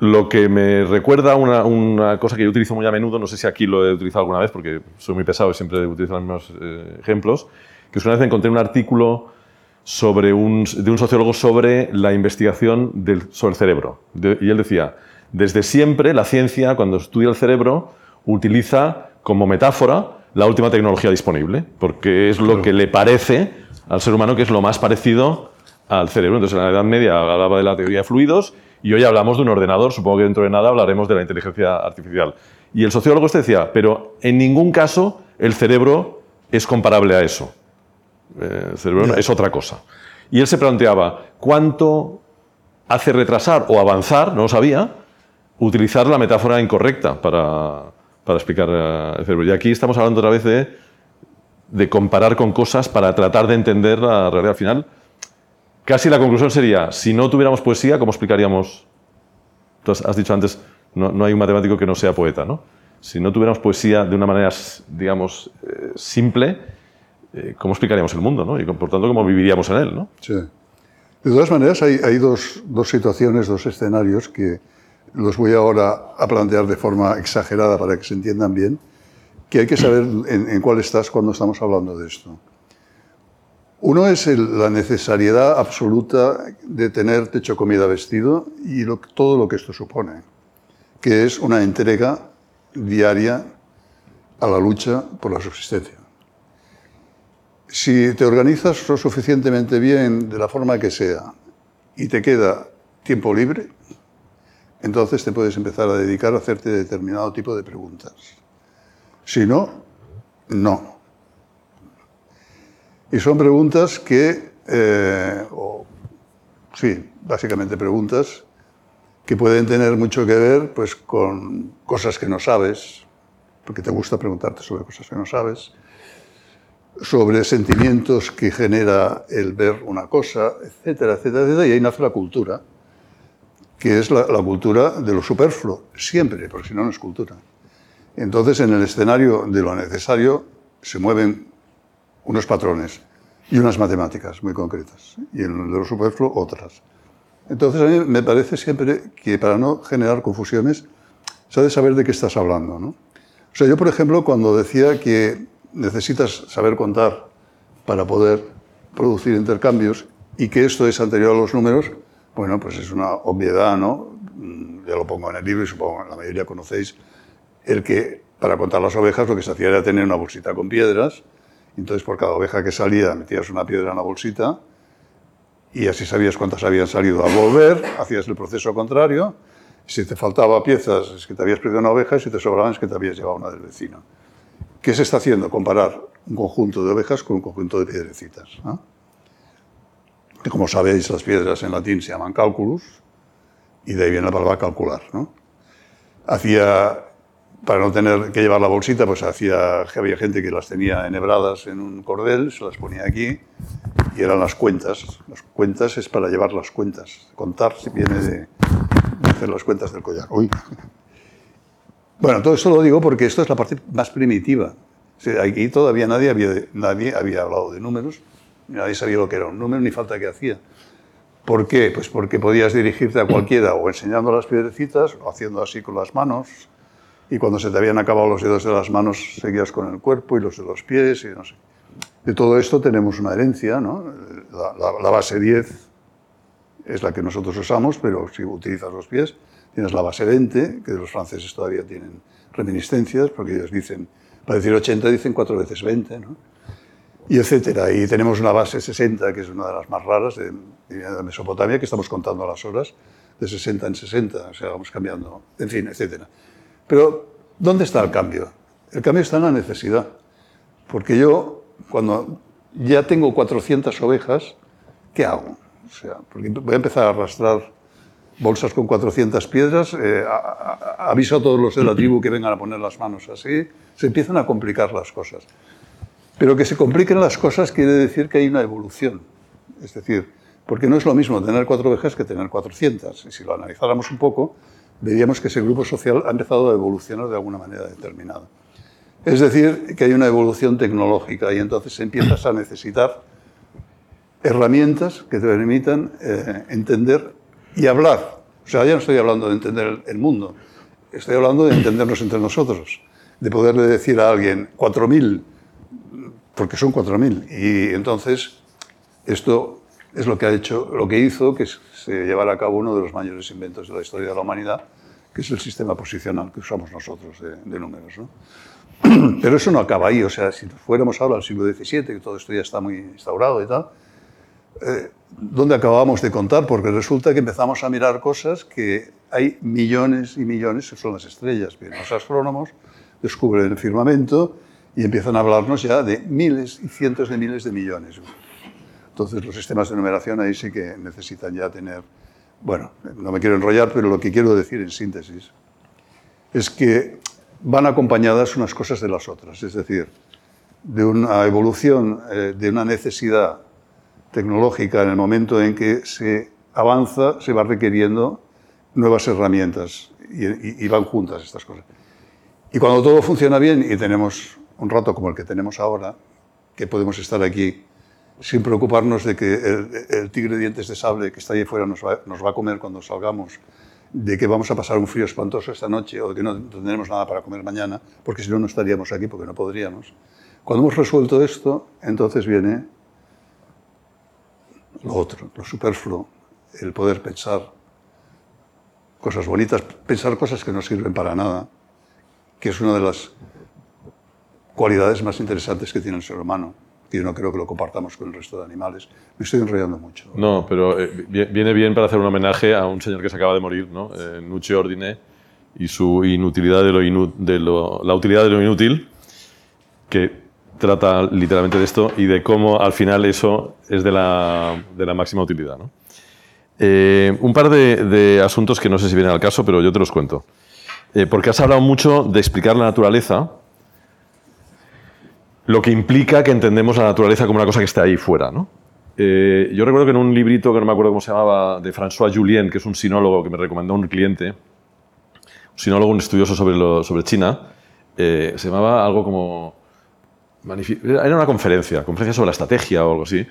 Lo que me recuerda una, una cosa que yo utilizo muy a menudo, no sé si aquí lo he utilizado alguna vez porque soy muy pesado y siempre utilizo los mismos eh, ejemplos, que es una vez encontré un artículo sobre un, de un sociólogo sobre la investigación del, sobre el cerebro. Y él decía, desde siempre la ciencia, cuando estudia el cerebro, utiliza como metáfora la última tecnología disponible, porque es lo que le parece al ser humano que es lo más parecido al cerebro. Entonces, en la Edad Media hablaba de la teoría de fluidos y hoy hablamos de un ordenador. Supongo que dentro de nada hablaremos de la inteligencia artificial. Y el sociólogo este decía, pero en ningún caso el cerebro es comparable a eso. Eh, el cerebro es otra cosa. Y él se planteaba, ¿cuánto hace retrasar o avanzar, no lo sabía, utilizar la metáfora incorrecta para, para explicar eh, el cerebro? Y aquí estamos hablando otra vez de, de comparar con cosas para tratar de entender la realidad. Al final, casi la conclusión sería, si no tuviéramos poesía, ¿cómo explicaríamos? Tú has, dicho antes, no, no hay un matemático que no sea poeta, ¿no? Si no tuviéramos poesía de una manera, digamos, eh, simple, eh, ¿cómo explicaríamos el mundo, ¿no? Y por tanto, ¿cómo viviríamos en él, ¿no? Sí. De todas maneras, hay, hay dos, dos situaciones, dos escenarios que los voy ahora a plantear de forma exagerada para que se entiendan bien, que hay que saber en, cuál estás cuando estamos hablando de esto. Uno es la necesariedad absoluta de tener techo, comida, vestido y todo lo que esto supone, que es una entrega diaria a la lucha por la subsistencia. Si te organizas lo suficientemente bien, de la forma que sea, y te queda tiempo libre, entonces te puedes empezar a dedicar a hacerte determinado tipo de preguntas. Si no, no. Y son preguntas que, eh, sí, básicamente preguntas que pueden tener mucho que ver pues, con cosas que no sabes, porque te gusta preguntarte sobre cosas que no sabes, sobre sentimientos que genera el ver una cosa, etcétera, etcétera, etcétera, y ahí nace la cultura, que es la, cultura de lo superfluo, siempre, porque si no, no es cultura. Entonces, en el escenario de lo necesario se mueven unos patrones y unas matemáticas muy concretas, y en lo superfluo otras. Entonces, a mí me parece siempre que para no generar confusiones, se ha de saber de qué estás hablando. ¿no? O sea, yo, por ejemplo, cuando decía que necesitas saber contar para poder producir intercambios, Y que esto es anterior a los números, bueno, pues es una obviedad, ¿no? Mm, Ya lo pongo en el libro y supongo que la mayoría conocéis el que para contar las ovejas lo que se hacía era tener una bolsita con piedras, entonces por cada oveja que salía metías una piedra en la bolsita y así sabías cuántas habían salido. Al volver hacías el proceso contrario, si te faltaba piezas es que te habías perdido una oveja y si te sobraban es que te habías llevado una del vecino. ¿Qué se está haciendo? Comparar un conjunto de ovejas con un conjunto de piedrecitas. ¿no? Como sabéis, las piedras en latín se llaman cálculos y de ahí viene la palabra calcular. ¿no? Hacía, para no tener que llevar la bolsita, pues hacía, había gente que las tenía enhebradas en un cordel, se las ponía aquí y eran las cuentas. Las cuentas es para llevar las cuentas. Contar si viene de, hacer las cuentas del collar. Uy. Bueno, todo esto lo digo porque esto es la parte más primitiva. Aquí todavía nadie había, nadie había hablado de números, nadie sabía lo que era un número ni falta que hacía. ¿Por qué? Pues porque podías dirigirte a cualquiera o enseñando las piedrecitas o haciendo así con las manos y cuando se te habían acabado los dedos de las manos seguías con el cuerpo y los de los pies y no sé. De todo esto tenemos una herencia, ¿no? La, la- base 10 es la que nosotros usamos, pero si utilizas los pies, tienes la base 20, que los franceses todavía tienen reminiscencias, porque ellos dicen, para decir 80 dicen cuatro veces 20, ¿no? Y etcétera. Y tenemos una base 60, que es una de las más raras de, Mesopotamia, que estamos contando las horas, de 60 en 60, o sea, vamos cambiando, en fin, etcétera. Pero, ¿dónde está el cambio? El cambio está en la necesidad. Porque yo, cuando ya tengo 400 ovejas, ¿qué hago? O sea, voy a empezar a arrastrar bolsas con 400 piedras, eh, a- a- aviso a todos los de la tribu que vengan a poner las manos así, se empiezan a complicar las cosas. Pero que se compliquen las cosas quiere decir que hay una evolución. Es decir, porque no es lo mismo tener cuatro ovejas que tener 400. Y si lo analizáramos un poco, veríamos que ese grupo social ha empezado a evolucionar de alguna manera determinada. Es decir, que hay una evolución tecnológica y entonces empiezas a necesitar herramientas que te permitan eh, entender y hablar. O sea, ya no estoy hablando de entender el, mundo, estoy hablando de entendernos entre nosotros, de poderle decir a alguien 4.000, porque son 4.000. Y entonces esto es lo que ha hecho, lo que hizo que se llevara a cabo uno de los mayores inventos de la historia de la humanidad, que es el sistema posicional que usamos nosotros de, de números. ¿no? Pero eso no acaba ahí, o sea, si fuéramos ahora al siglo XVII, que todo esto ya está muy instaurado y tal, eh, ¿dónde acabamos de contar? Porque resulta que empezamos a mirar cosas que hay millones y millones, que son las estrellas. Vienen los astrónomos, descubren el firmamento y empiezan a hablarnos ya de miles y cientos de miles de millones. Entonces los sistemas de numeración ahí sí que necesitan ya tener... Bueno, no me quiero enrollar, pero lo que quiero decir en síntesis es que van acompañadas unas cosas de las otras. Es decir, de una evolución, eh, de una necesidad tecnológica en el momento en que se avanza, se va requiriendo nuevas herramientas y, y- y van juntas estas cosas. Y cuando todo funciona bien y tenemos un rato como el que tenemos ahora, que podemos estar aquí sin preocuparnos de que el, tigre de dientes de sable que está ahí fuera nos va, nos va a comer cuando salgamos, de que vamos a pasar un frío espantoso esta noche o de que no tendremos nada para comer mañana, porque si no, no estaríamos aquí porque no podríamos. Cuando hemos resuelto esto, entonces viene lo otro, lo superfluo, el poder pensar cosas bonitas, pensar cosas que no sirven para nada, que es una de las cualidades más interesantes que tiene el ser humano, que yo no creo que lo compartamos con el resto de animales. Me estoy enrollando mucho. No, pero eh, vi- viene bien para hacer un homenaje a un señor que se acaba de morir, ¿no? Eh, Ordine, y su inutilidad de lo, inu- de lo- la utilidad de lo inútil, que trata literalmente de esto y de cómo al final eso es de la, de la máxima utilidad. ¿no? Eh, un par de, de asuntos que no sé si vienen al caso, pero yo te los cuento. Eh, porque has hablado mucho de explicar la naturaleza, lo que implica que entendemos la naturaleza como una cosa que está ahí fuera. ¿no? Eh, yo recuerdo que en un librito que no me acuerdo cómo se llamaba, de François Julien, que es un sinólogo que me recomendó un cliente, un sinólogo, un estudioso sobre, sobre China, eh, se llamaba algo como... Era una conferencia, conferencia sobre la estrategia o algo así,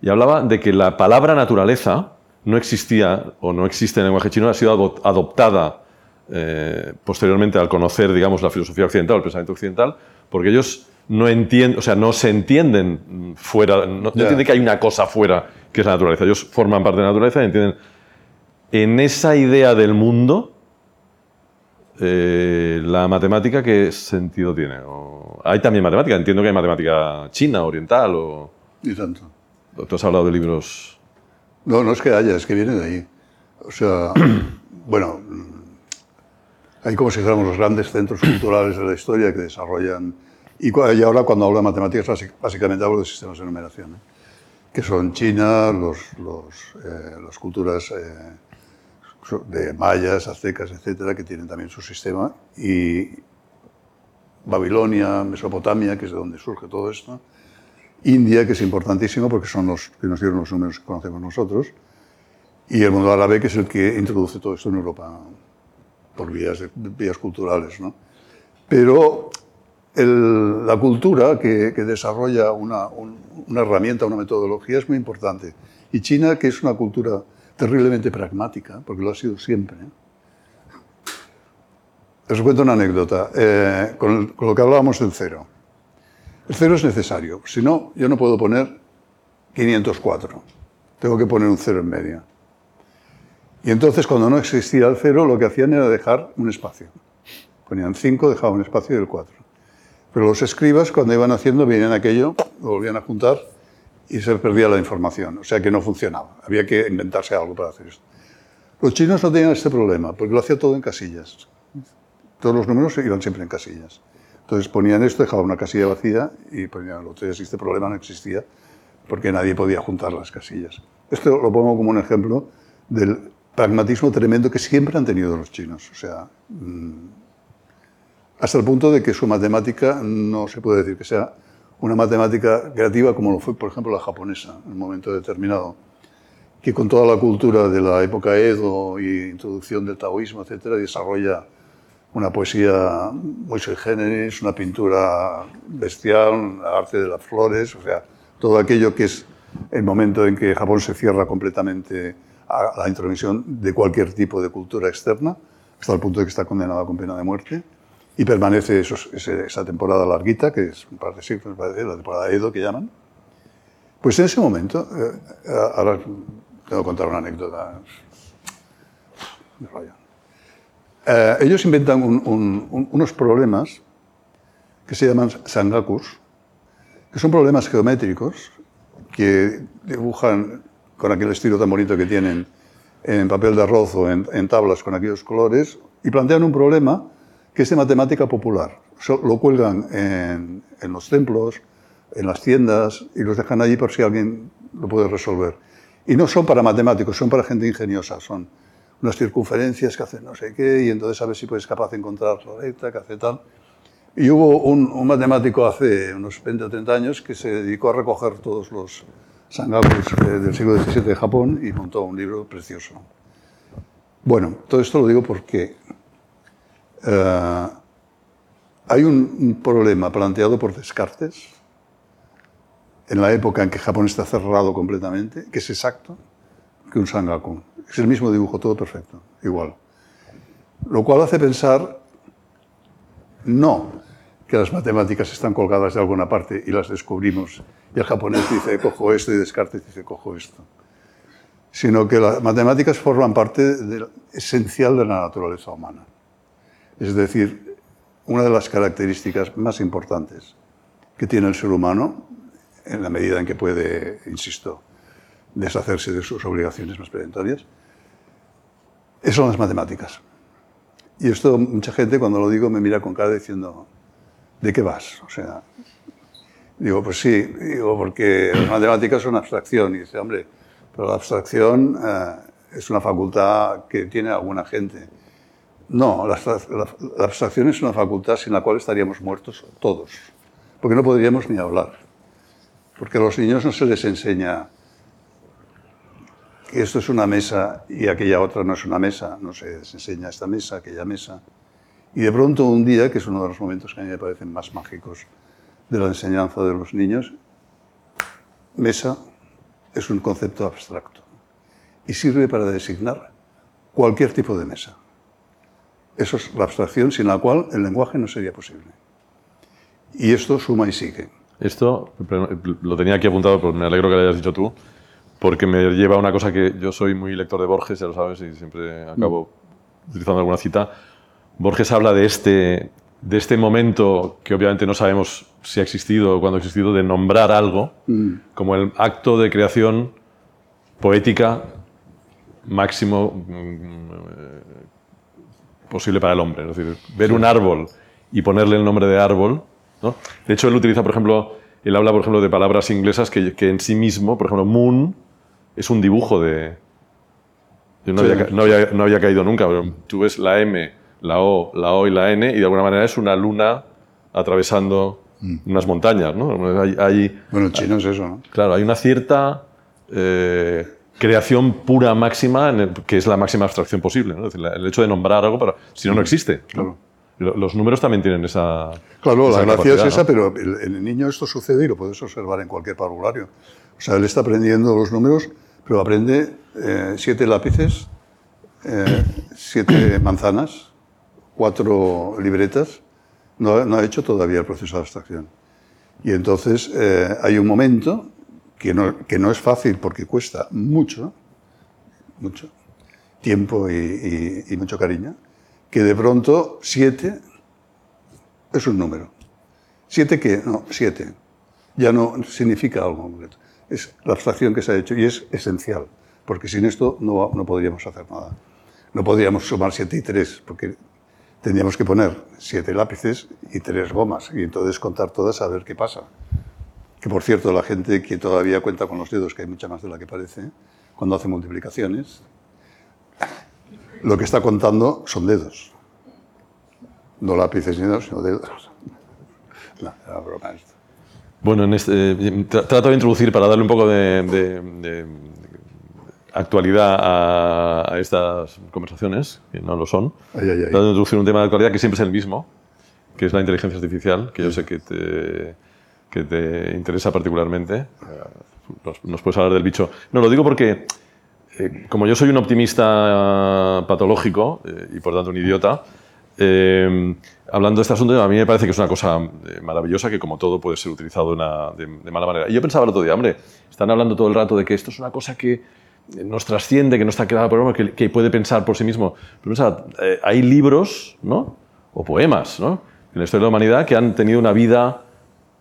y hablaba de que la palabra naturaleza no existía o no existe en el lenguaje chino, ha sido ado- adoptada eh, posteriormente al conocer, digamos, la filosofía occidental, el pensamiento occidental, porque ellos no entienden, o sea, no se entienden fuera, no, no Ya. entienden que hay una cosa fuera que es la naturaleza. Ellos forman parte de la naturaleza y entienden. En esa idea del mundo, eh, la matemática, ¿qué sentido tiene? O- hay también matemática, entiendo que hay matemática china, oriental, o Y tanto. tú has hablado de libros. No, no es que haya, es que viene de ahí. O sea, bueno, hay como si fuéramos los grandes centros culturales de la historia que desarrollan. Y, y ahora cuando hablo de matemáticas, básic- básicamente hablo de sistemas de numeración, ¿eh? que son China, los, los, eh, las culturas eh, de mayas, aztecas, etcétera, que tienen también su sistema, y Babilonia, Mesopotamia, que es de donde surge todo esto, India, que es importantísimo porque son los que nos dieron los números que conocemos nosotros, y el mundo árabe, que es el que introduce todo esto en Europa por vías, vías culturales. ¿no? Pero la cultura que, desarrolla una, un- una herramienta, una metodología es muy importante. Y China, que es una cultura terriblemente pragmática, porque lo ha sido siempre. ¿eh? Os cuento una anécdota. eh, con, con lo que hablábamos del cero. El cero es necesario. Si no, yo no puedo poner 504. Tengo que poner un cero en medio. Y entonces, cuando no existía el cero, lo que hacían era dejar un espacio. Ponían 5, dejaban un espacio y el 4. Pero los escribas, cuando iban haciendo, venían aquello, lo volvían a juntar y se perdía la información. O sea que no funcionaba. Había que inventarse algo para hacer esto. Los chinos no tenían este problema, porque lo hacía todo en casillas. Todos los números iban siempre en casillas. Entonces ponían esto, dejaban una casilla vacía y ponían el otro. Este problema no existía porque nadie podía juntar las casillas. Esto lo pongo como un ejemplo del pragmatismo tremendo que siempre han tenido los chinos. O sea, mm, hasta el punto de que su matemática no se puede decir que sea una matemática creativa como lo fue, por ejemplo, la japonesa en un momento determinado, que con toda la cultura de la época Edo y introducción del taoísmo, etcétera, desarrolla una poesía muy sui generis, una pintura bestial, un arte de las flores, o sea, todo aquello que es el momento en que Japón se cierra completamente a la intromisión de cualquier tipo de cultura externa, hasta el punto de que está condenada con pena de muerte, y permanece esos- esa temporada larguita, que es un par de siglos, la temporada Edo que llaman. Pues en ese momento, eh, ahora tengo que contar una anécdota, me rayan. Eh, ellos inventan un- un- un- unos problemas que se llaman sangakus, que son problemas geométricos que dibujan con aquel estilo tan bonito que tienen en papel de arroz o en, en tablas con aquellos colores y plantean un problema que es de matemática popular. Lo cuelgan en, en los templos, en las tiendas y los dejan allí por si alguien lo puede resolver. Y no son para matemáticos, son para gente ingeniosa, son unas circunferencias que hacen no sé qué y entonces a ver si puedes capaz de encontrar la recta, que hace tal. Y hubo un, un matemático hace unos 20 o 30 años que se dedicó a recoger todos los sangakus eh, del siglo XVII de Japón y montó un libro precioso. Bueno, todo esto lo digo porque eh, hay un, problema planteado por Descartes en la época en que Japón está cerrado completamente, que es exacto que un sangaku. Es el mismo dibujo, todo perfecto, igual. Lo cual hace pensar no que las matemáticas están colgadas de alguna parte y las descubrimos y el japonés dice cojo esto y Descartes dice cojo esto, sino que las matemáticas forman parte esencial de la naturaleza humana. Es decir, una de las características más importantes que tiene el ser humano, en la medida en que puede, insisto, deshacerse de sus obligaciones más peremptorias, son las matemáticas. Y esto mucha gente cuando lo digo me mira con cara diciendo, ¿de qué vas? O sea, digo, pues sí, digo, porque las matemáticas son abstracción. Y dice, hombre, pero la abstracción eh, es una facultad que tiene alguna gente. No, la, abstra- la- la abstracción es una facultad sin la cual estaríamos muertos todos, porque no podríamos ni hablar. Porque a los niños no se les enseña que esto es una mesa y aquella otra no es una mesa, no se les enseña esta mesa, aquella mesa. Y de pronto un día, que es uno de los momentos que a mí me parecen más mágicos de la enseñanza de los niños, mesa es un concepto abstracto y sirve para designar cualquier tipo de mesa. Eso es la abstracción sin la cual el lenguaje no sería posible. Y esto suma y sigue. Esto lo tenía aquí apuntado, pero me alegro que lo hayas dicho tú, porque me lleva a una cosa que yo soy muy lector de Borges, ya lo sabes, y siempre acabo utilizando alguna cita. Borges habla de este, de este momento que obviamente no sabemos si ha existido o cuándo ha existido, de nombrar algo como el acto de creación poética máximo mm, posible para el hombre. Es decir, ver un árbol y ponerle el nombre de árbol. ¿no? De hecho, él utiliza, por ejemplo, él habla, por ejemplo, de palabras inglesas que, que en sí mismo, por ejemplo, moon es un dibujo de... Yo no, había, no, había, no había caído nunca, pero tú ves la M, la O, la O y la N y de alguna manera es una luna atravesando mm. unas montañas, ¿no? Hay, bueno, chino es eso, ¿no? Claro, hay una cierta eh, creación pura máxima, en que es la máxima abstracción posible. ¿no? Es decir, el hecho de nombrar algo, si no, no existe. Claro. Los números también tienen esa. Claro, la gracia es esa, pero en el niño esto sucede y lo puedes observar en cualquier parvulario. O sea, él está aprendiendo los números, pero aprende eh, siete lápices, eh, siete manzanas, cuatro libretas. No, no, ha hecho todavía el proceso de abstracción. Y entonces eh, hay un momento que no, es fácil porque cuesta mucho, mucho tiempo y, y mucho cariño que de pronto siete es un número. ¿Siete qué? No, siete. Ya no significa algo concreto. Es la abstracción que se ha hecho y es esencial, porque sin esto no, no podríamos hacer nada. No podríamos sumar siete y tres, porque tendríamos que poner siete lápices y tres gomas, y entonces contar todas a ver qué pasa. Que por cierto, la gente que todavía cuenta con los dedos, que hay mucha más de la que parece, cuando hace multiplicaciones, lo que está contando son dedos. No lápices ni dedos, sino dedos. No, era broma esto. Bueno, en este, eh, trato de introducir para darle un poco de, actualidad a, estas conversaciones, que no lo son. Ay, ay, Trato de introducir un tema de actualidad que siempre es el mismo, que es la inteligencia artificial, que yo sé que te, que te interesa particularmente. Nos, nos puedes hablar del bicho. No, lo digo porque eh, como yo soy un optimista patológico eh, y por tanto un idiota, eh, hablando de este asunto, a mí me parece que es una cosa maravillosa que como todo puede ser utilizado de, mala manera. Y yo pensaba el otro día, hombre, están hablando todo el rato de que esto es una cosa que nos trasciende, que no está creada por el hombre, que, puede pensar por sí mismo. Pero pensaba, hay libros, ¿no? O poemas, ¿no? En la historia de la humanidad que han tenido una vida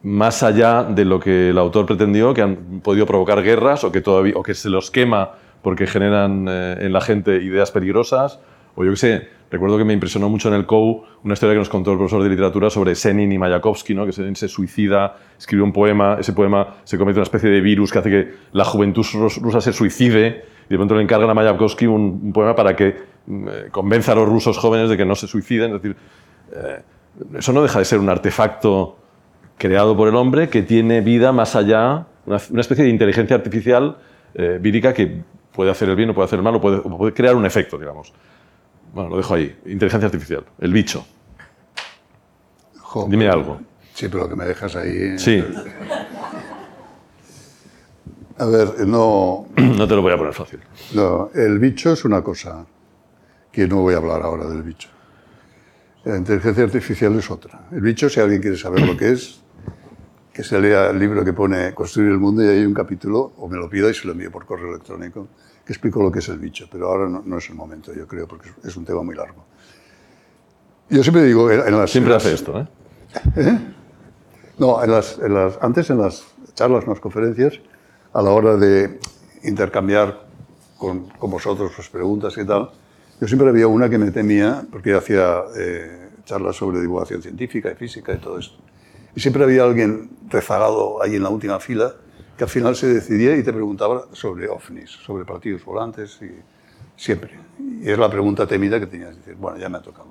más allá de lo que el autor pretendió, que han podido provocar guerras o que, se los quema porque generan eh, en la gente ideas peligrosas. O yo qué sé, recuerdo que me impresionó mucho en el COU una historia que nos contó el profesor de literatura sobre Senin y Mayakovsky, ¿no? que Senin se suicida, escribe un poema, ese poema se convierte en una especie de virus que hace que la juventud rusa se suicide y de pronto le encargan a Mayakovsky un, poema para que mm, eh, convenza a los rusos jóvenes de que no se suiciden. Es decir, eh, eso no deja de ser un artefacto creado por el hombre que tiene vida más allá, una, especie de inteligencia artificial vírica que puede hacer el bien o puede hacer el mal o puede, crear un efecto, digamos. Bueno, lo dejo ahí. Inteligencia artificial, el bicho. Dime algo. Sí, pero lo que me dejas ahí. ¿eh? Sí. A ver, no. No te lo voy a poner fácil. No, el bicho es una cosa que no voy a hablar ahora del bicho. La inteligencia artificial es otra. El bicho, si alguien quiere saber lo que es, que se lea el libro que pone Construir el mundo y hay un capítulo, o me lo pida y se lo envío por correo electrónico, que explico lo que es el bicho, pero ahora no, es el momento, yo creo, porque es un tema muy largo. Yo siempre digo... En las, siempre hace esto, ¿eh? ¿eh? No, en las, antes en las charlas, en las conferencias, a la hora de intercambiar con, con vosotros las preguntas y tal, yo siempre había una que me temía, porque hacía eh, charlas sobre divulgación científica y física y todo esto. Y siempre había alguien rezagado ahí en la última fila que al final se decidía y te preguntaba sobre ovnis, sobre partidos volantes, y siempre. Y es la pregunta temida que tenías decir, bueno, ya me ha tocado.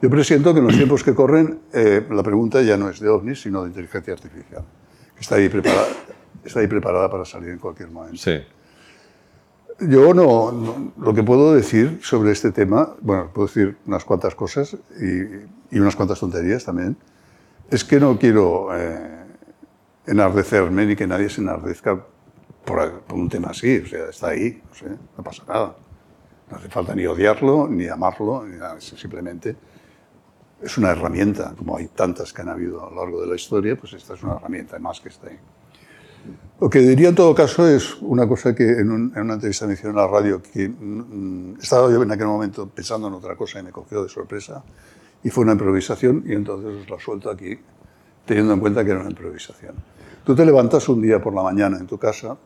Yo presiento que en los tiempos que corren eh, la pregunta ya no es de ovnis, sino de inteligencia artificial, que está ahí preparada, está ahí preparada para salir en cualquier momento. Sí. Yo no, lo que puedo decir sobre este tema, bueno, puedo decir unas cuantas cosas y, unas cuantas tonterías también, es que no quiero eh, enardecerme ni que nadie se enardezca por, un tema así. O sea, está ahí, no, pasa nada. No hace falta ni odiarlo, ni amarlo. Simplemente es una herramienta, como hay tantas que han habido a lo largo de la historia, pues esta es una herramienta más que está ahí. Lo que diría en todo caso es una cosa que en, una entrevista me hicieron en la radio, que mm, estaba yo en aquel momento pensando en otra cosa y me cogió de sorpresa, y fue una improvisación, y entonces os la suelto aquí, teniendo en cuenta que era una improvisación. Tú te levantas un día por la mañana en tu casa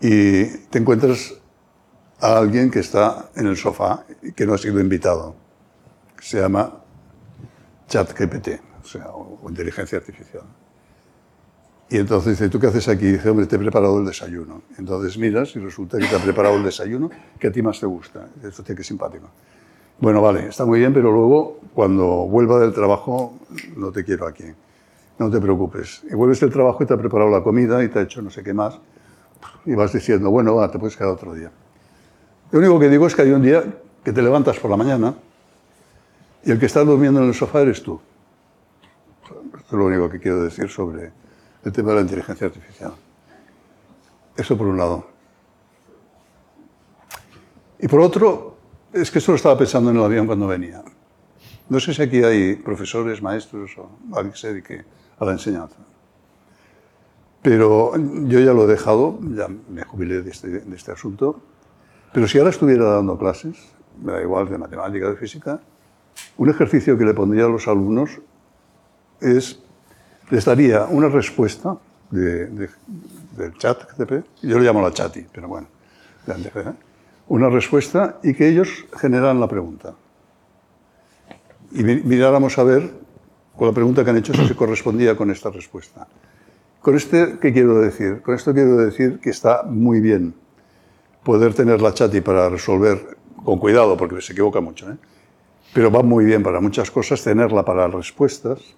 y te encuentras a alguien que está en el sofá y que no ha sido invitado, se llama ChatGPT, o sea, o inteligencia artificial. Y entonces dice, ¿tú qué haces aquí? dice, hombre, te he preparado el desayuno. Entonces miras y resulta que te ha preparado el desayuno que a ti más te gusta. Esto tiene que simpático. Bueno, vale, está muy bien, pero luego cuando vuelva del trabajo no te quiero aquí. No te preocupes. Y vuelves del trabajo y te ha preparado la comida y te ha hecho no sé qué más. Y vas diciendo, bueno, va, te puedes quedar otro día. Lo único que digo es que hay un día que te levantas por la mañana y el que está durmiendo en el sofá eres tú. Esto es lo único que quiero decir sobre el tema de la inteligencia artificial. Eso por un lado. Y por otro, es que esto lo estaba pensando en el avión cuando venía. No sé si aquí hay profesores, maestros o alguien que se dedique a la enseñanza. Pero yo ya lo he dejado, ya me jubilé de este, de este asunto. Pero si ahora estuviera dando clases, me da igual de matemática, de física, un ejercicio que le pondría a los alumnos es les daría una respuesta del chat GTP, yo lo llamo la chati, pero bueno, una respuesta y que ellos generan la pregunta. Y miráramos a ver con la pregunta que han hecho si se correspondía con esta respuesta. Con este, ¿qué quiero decir? Con esto quiero decir que está muy bien poder tener la chati para resolver, con cuidado, porque se equivoca mucho, ¿eh? pero va muy bien para muchas cosas tenerla para respuestas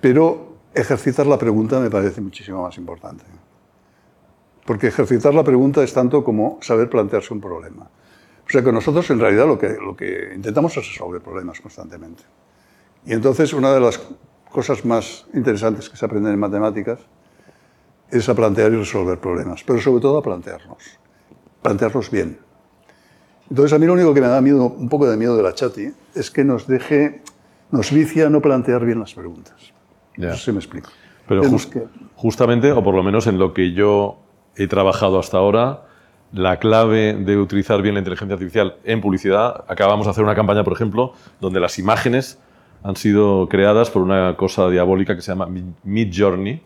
pero ejercitar la pregunta me parece muchísimo más importante. Porque ejercitar la pregunta es tanto como saber plantearse un problema. O sea que nosotros en realidad lo que, intentamos es resolver problemas constantemente. Y entonces una de las cosas más interesantes que se aprenden en matemáticas es a plantear y resolver problemas, pero sobre todo a plantearlos, plantearlos bien. Entonces a mí lo único que me da miedo, un poco de miedo de la chati es que nos deje, nos vicia no plantear bien las preguntas. Ya. No sé si me explico. Pero justamente, o por lo menos en lo que yo he trabajado hasta ahora, la clave de utilizar bien la inteligencia artificial en publicidad, acabamos de hacer una campaña, por ejemplo, donde las imágenes han sido creadas por una cosa diabólica que se llama Mid Journey,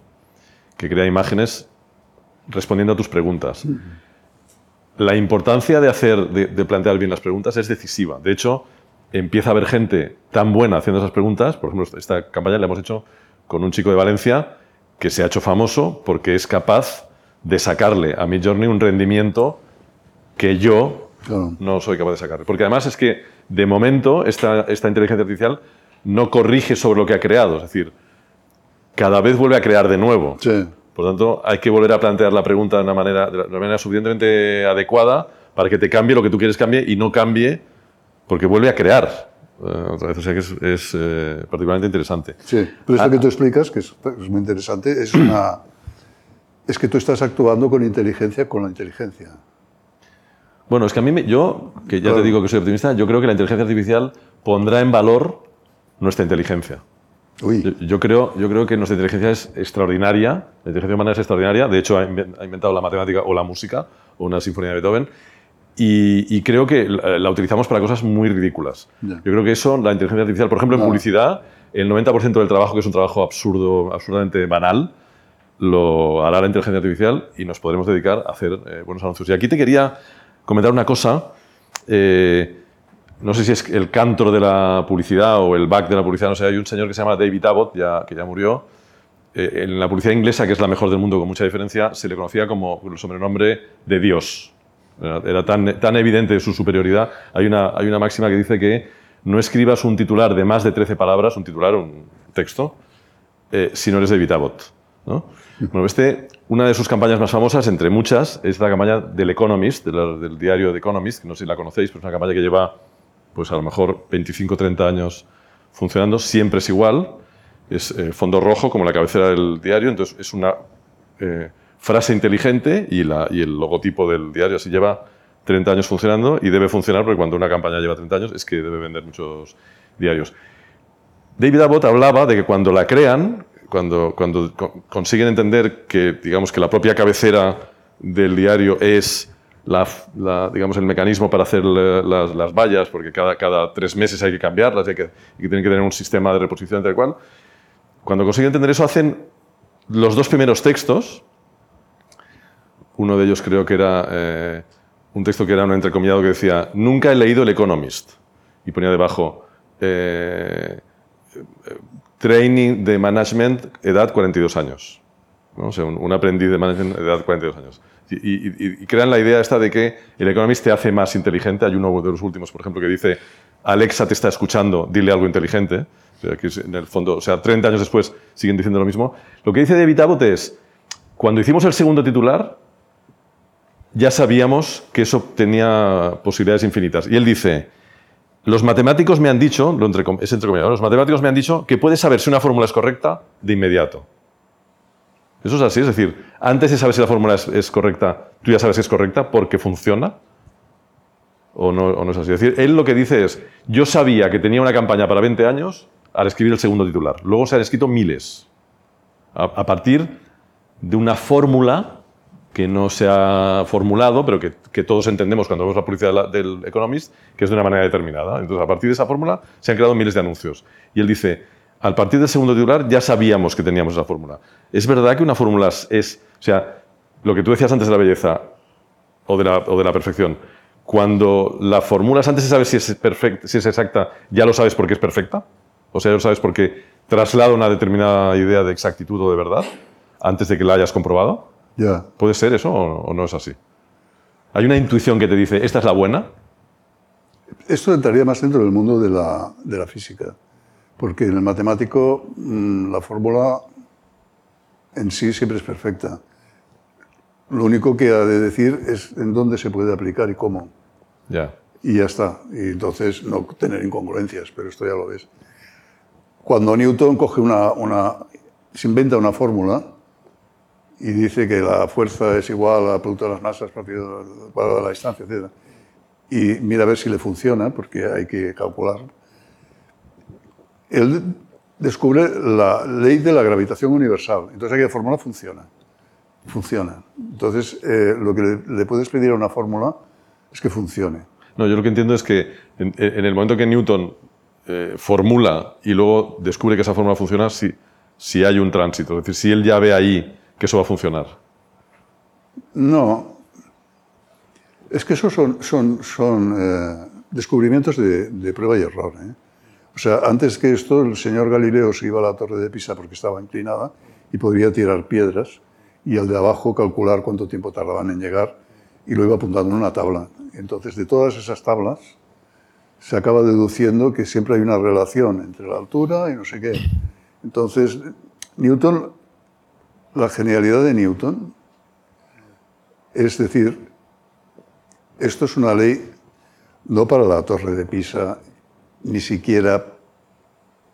que crea imágenes respondiendo a tus preguntas. La importancia de, hacer, de plantear bien las preguntas es decisiva. De hecho, empieza a haber gente tan buena haciendo esas preguntas. Por ejemplo, esta campaña la hemos hecho con un chico de Valencia que se ha hecho famoso porque es capaz de sacarle a Midjourney un rendimiento que yo no soy capaz de sacarle. Porque además es que, de momento, esta, esta inteligencia artificial no corrige sobre lo que ha creado. Es decir, cada vez vuelve a crear de nuevo. Por lo tanto, hay que volver a plantear la pregunta de una manera, de una manera suficientemente adecuada para que te cambie lo que tú quieres cambie y no cambie porque vuelve a crear. Eh, otra vez, o sea que es, eh, particularmente interesante. Sí, pero esto ah, que tú explicas, que es, muy interesante, es, una, es que tú estás actuando con inteligencia con la inteligencia. Bueno, es que a mí, yo, que ya te digo que soy optimista, yo creo que la inteligencia artificial pondrá en valor nuestra inteligencia. Uy. Yo, creo, yo creo que nuestra inteligencia es extraordinaria, la inteligencia humana es extraordinaria, de hecho ha inventado la matemática o la música o una sinfonía de Beethoven, y, creo que la, utilizamos para cosas muy ridículas. Yo creo que eso, la inteligencia artificial, por ejemplo, en publicidad, el 90% del trabajo, que es un trabajo absurdo, absurdamente banal, lo hará la inteligencia artificial y nos podremos dedicar a hacer eh, buenos anuncios. Y aquí te quería comentar una cosa. Eh, no sé si es el cantor de la publicidad o el back de la publicidad, no sé, hay un señor que se llama David Abbott, ya, que ya murió. Eh, en la publicidad inglesa, que es la mejor del mundo con mucha diferencia, se le conocía como el sobrenombre de Dios. Era tan, tan evidente su superioridad. Hay una, hay una máxima que dice que no escribas un titular de más de 13 palabras, un titular, un texto, eh, si no eres de Vitabot. ¿no? Bueno, este, una de sus campañas más famosas, entre muchas, es la campaña del Economist, del diario The Economist, que no sé si la conocéis, pero es una campaña que lleva, pues a lo mejor 25 30 años funcionando, siempre es igual, es eh, fondo rojo como la cabecera del diario, entonces es una... Eh, frase inteligente y, el logotipo del diario. Así lleva 30 años funcionando y debe funcionar porque cuando una campaña lleva 30 años es que debe vender muchos diarios. David Abbott hablaba de que cuando la crean, cuando, consiguen entender que, digamos, que la propia cabecera del diario es el mecanismo para hacer las, las, vallas, porque cada, cada tres meses hay que cambiarlas y, que, y tienen que tener un sistema de reposición tal cual. Cuando consiguen entender eso, hacen los dos primeros textos. Uno de ellos creo que era eh, un texto que era un entrecomillado que decía: Nunca he leído El Economist. Y ponía debajo: eh, Training de Management, edad 42 años. ¿no? O sea, un, aprendiz de management, edad 42 años y, crean la idea esta de que el Economist te hace más inteligente. Hay uno de los últimos, por ejemplo, que dice, Alexa te está escuchando, dile algo inteligente. O que en el fondo, o sea, 30 años después siguen diciendo lo mismo. Lo que dice David Abbott es, cuando hicimos el segundo titular, ya sabíamos que eso tenía posibilidades infinitas. Y él dice, los matemáticos me han dicho, lo entre, es entre comillas, los matemáticos me han dicho que puedes saber si una fórmula es correcta de inmediato. Eso es así, es decir, antes de saber si la fórmula es, correcta, tú ya sabes si es correcta porque funciona. O no, no, es así. Es decir, él lo que dice es, yo sabía que tenía una campaña para 20 años al escribir el segundo titular. Luego se han escrito miles. A, partir de una fórmula que no se ha formulado, pero que, que, todos entendemos cuando vemos la publicidad del Economist, que es de una manera determinada. Entonces, a partir de esa fórmula se han creado miles de anuncios. Y él dice, al partir del segundo titular ya sabíamos que teníamos esa fórmula. Es verdad que una fórmula es, o sea, lo que tú decías antes de la belleza o de la, o de la perfección, cuando la formulas antes de saber si es, perfecta, si es exacta, ya lo sabes porque es perfecta. O sea, ya lo sabes porque traslada una determinada idea de exactitud o de verdad antes de que la hayas comprobado. ¿Puede ser eso o, no es así? ¿Hay una intuición que te dice, esta es la buena? Esto entraría más dentro del mundo de la, de la física porque en el matemático mm, la fórmula en sí siempre es perfecta. Lo único que ha de decir es en dónde se puede aplicar y cómo. Ya. Y ya está. Y entonces no tener incongruencias, pero esto ya lo ves. Cuando Newton coge una, una se inventa una fórmula y dice que la fuerza es igual al producto de las masas partido de la distancia, etc. Y mira a ver si le funciona, porque hay que calcular él descubre la ley de la gravitación universal. Entonces aquella fórmula funciona. Funciona. Entonces eh, lo que le, puedes pedir a una fórmula es que funcione. No, yo lo que entiendo es que en, el momento que Newton eh, formula y luego descubre que esa fórmula funciona, si, si hay un tránsito. Es decir, si él ya ve ahí que eso va a funcionar. No. Es que esos son, son, son eh, descubrimientos de, de, prueba y error. ¿eh? O sea, antes que esto, el señor Galileo se iba a la torre de Pisa porque estaba inclinada y podría tirar piedras y el de abajo calcular cuánto tiempo tardaban en llegar y lo iba apuntando en una tabla. Entonces, de todas esas tablas, se acaba deduciendo que siempre hay una relación entre la altura y no sé qué. Entonces, Newton, la genialidad de Newton es decir, esto es una ley no para la torre de Pisa ni siquiera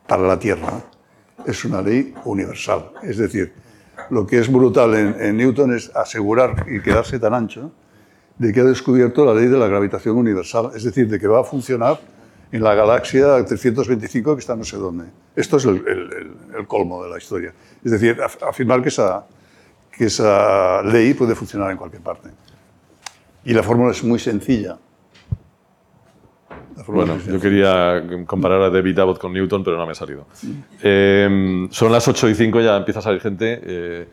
para la Tierra. Es una ley universal. Es decir, lo que es brutal en, Newton es asegurar y quedarse tan ancho de que ha descubierto la ley de la gravitación universal, es decir, de que va a funcionar en la galaxia 325 que está no sé dónde. Esto es el, colmo de la historia. Es decir, afirmar que esa, que esa ley puede funcionar en cualquier parte. Y la fórmula es muy sencilla. Bueno, yo quería comparar a David Abbott con Newton, pero no me ha salido. Eh, son las 8 y 5, ya empieza a salir gente. Eh,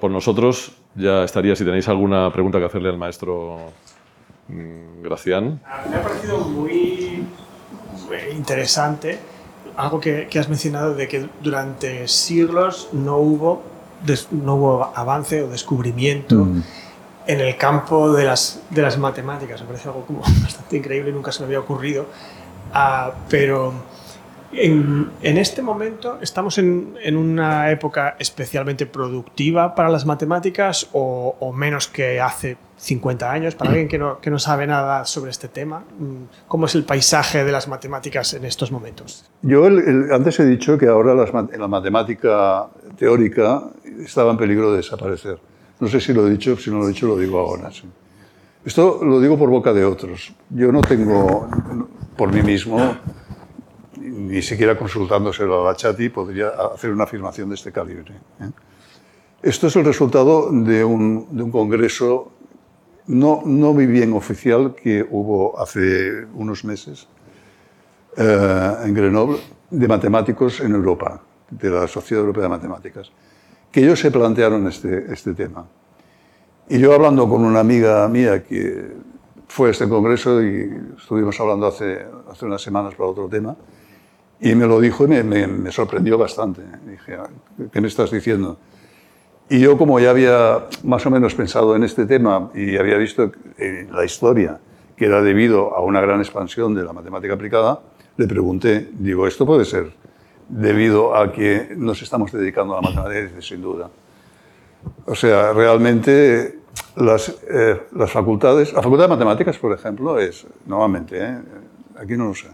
por nosotros ya estaría, si tenéis alguna pregunta que hacerle al maestro Gracián. Me ha parecido muy interesante algo que, has mencionado de que durante siglos no hubo, no hubo avance o descubrimiento. Mm en el campo de las, de las matemáticas. Me parece algo como bastante increíble, nunca se me había ocurrido. Uh, pero en, en, este momento estamos en, en, una época especialmente productiva para las matemáticas o, o, menos que hace 50 años, para alguien que no, que no sabe nada sobre este tema. ¿Cómo es el paisaje de las matemáticas en estos momentos? Yo antes he dicho que ahora la matemática teórica estaba en peligro de desaparecer No sé si lo he dicho, si no lo he dicho lo digo ahora. Esto lo digo por boca de otros. Yo no tengo, por mí mismo, ni siquiera consultándoselo a la Chati, podría hacer una afirmación de este calibre. ¿eh? Esto es el resultado de un, de un congreso no, no bien oficial que hubo hace unos meses eh, en Grenoble de matemáticos en Europa, de la Sociedad Europea de Matemáticas, que ellos se plantearon este, este tema. Y yo hablando con una amiga mía que fue a este congreso y estuvimos hablando hace, hace unas semanas para otro tema, y me lo dijo y me, me, me sorprendió bastante. Dije, "Ah, ¿qué me estás diciendo? Y yo, como ya había más o menos pensado en este tema y había visto en la historia que era debido a una gran expansión de la matemática aplicada, le pregunté, digo, ¿esto puede ser debido a que nos estamos dedicando a la matemática? Dice, sin duda. O sea, realmente las, eh, las facultades, la facultad de matemáticas, por ejemplo, es, normalmente, ¿eh? aquí no lo sé,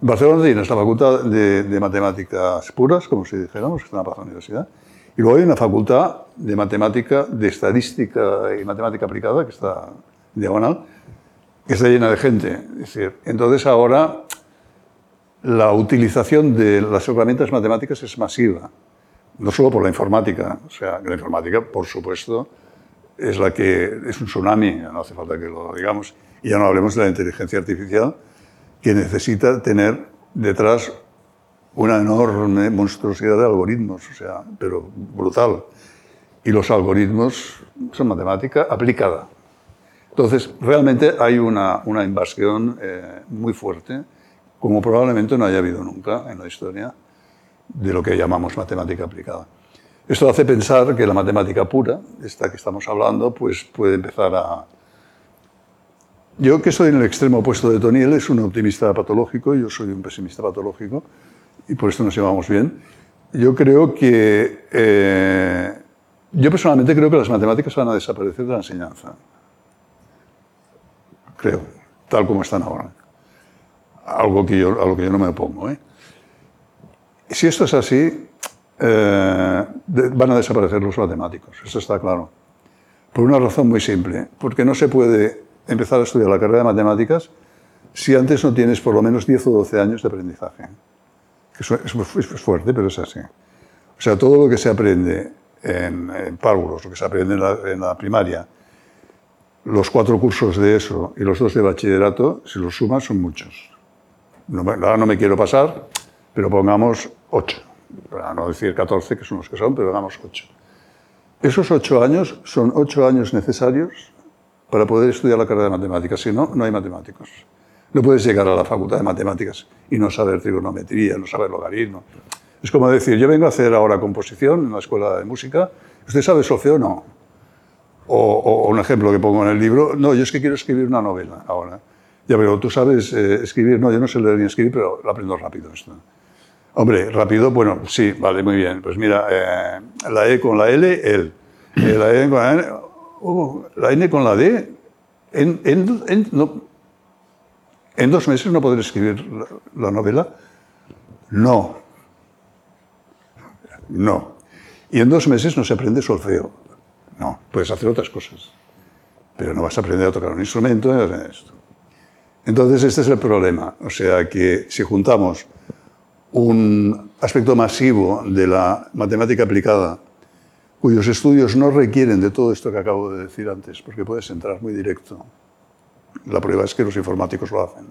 Barcelona tienes la facultad de, de matemáticas puras, como si dijéramos, que está en la Universidad, y luego hay una facultad de matemática, de estadística y matemática aplicada, que está diagonal, que está llena de gente. Entonces ahora la utilización de las herramientas matemáticas es masiva, no solo por la informática, o sea, que la informática, por supuesto, es la que es un tsunami, no hace falta que lo digamos, y ya no hablemos de la inteligencia artificial, que necesita tener detrás una enorme monstruosidad de algoritmos, o sea, pero brutal. Y los algoritmos son matemática aplicada. Entonces, realmente hay una, una invasión eh, muy fuerte, como probablemente no haya habido nunca en la historia, de lo que llamamos matemática aplicada. Esto hace pensar que la matemática pura, esta que estamos hablando, pues puede empezar a... Yo, que soy en el extremo opuesto de Tony, él es un optimista patológico, yo soy un pesimista patológico, y por esto nos llevamos bien. Yo creo que... Eh, yo personalmente creo que las matemáticas van a desaparecer de la enseñanza. Creo, tal como están ahora. Algo que yo, a lo que yo no me opongo. ¿eh? Si esto es así, eh, van a desaparecer los matemáticos, eso está claro. Por una razón muy simple, porque no se puede empezar a estudiar la carrera de matemáticas si antes no tienes por lo menos 10 o 12 años de aprendizaje. Es, fuerte, pero es así. O sea, todo lo que se aprende en, en lo que se aprende en la, en la, primaria, los cuatro cursos de eso y los dos de bachillerato, si los sumas, son muchos. No, ahora no me quiero pasar, pero pongamos ocho. Para no decir 14, que son los que son, pero pongamos ocho. Esos ocho años son ocho años necesarios para poder estudiar la carrera de matemáticas. Si no, no hay matemáticos. No puedes llegar a la facultad de matemáticas y no saber trigonometría, no saber logaritmos. Es como decir, yo vengo a hacer ahora composición en la escuela de música, ¿usted sabe solfeo no? O, un ejemplo que pongo en el libro, no, yo es que quiero escribir una novela ahora. Ya, pero tú sabes eh, escribir, no, yo no sé leer ni escribir, pero lo aprendo rápido esto. Hombre, rápido, bueno, sí, vale, muy bien. Pues mira, eh, la E con la L, el. Eh, la E con la N, uh, la N con la D, en, en, en, no, en dos meses no podré escribir la, la novela. No, no. Y en dos meses no se aprende solfeo. No, puedes hacer otras cosas. Pero no vas a aprender a tocar un instrumento. Esto. Entonces, este es el problema. O sea, que si juntamos un aspecto masivo de la matemática aplicada, cuyos estudios no requieren de todo esto que acabo de decir antes, porque puedes entrar muy directo. La prueba es que los informáticos lo hacen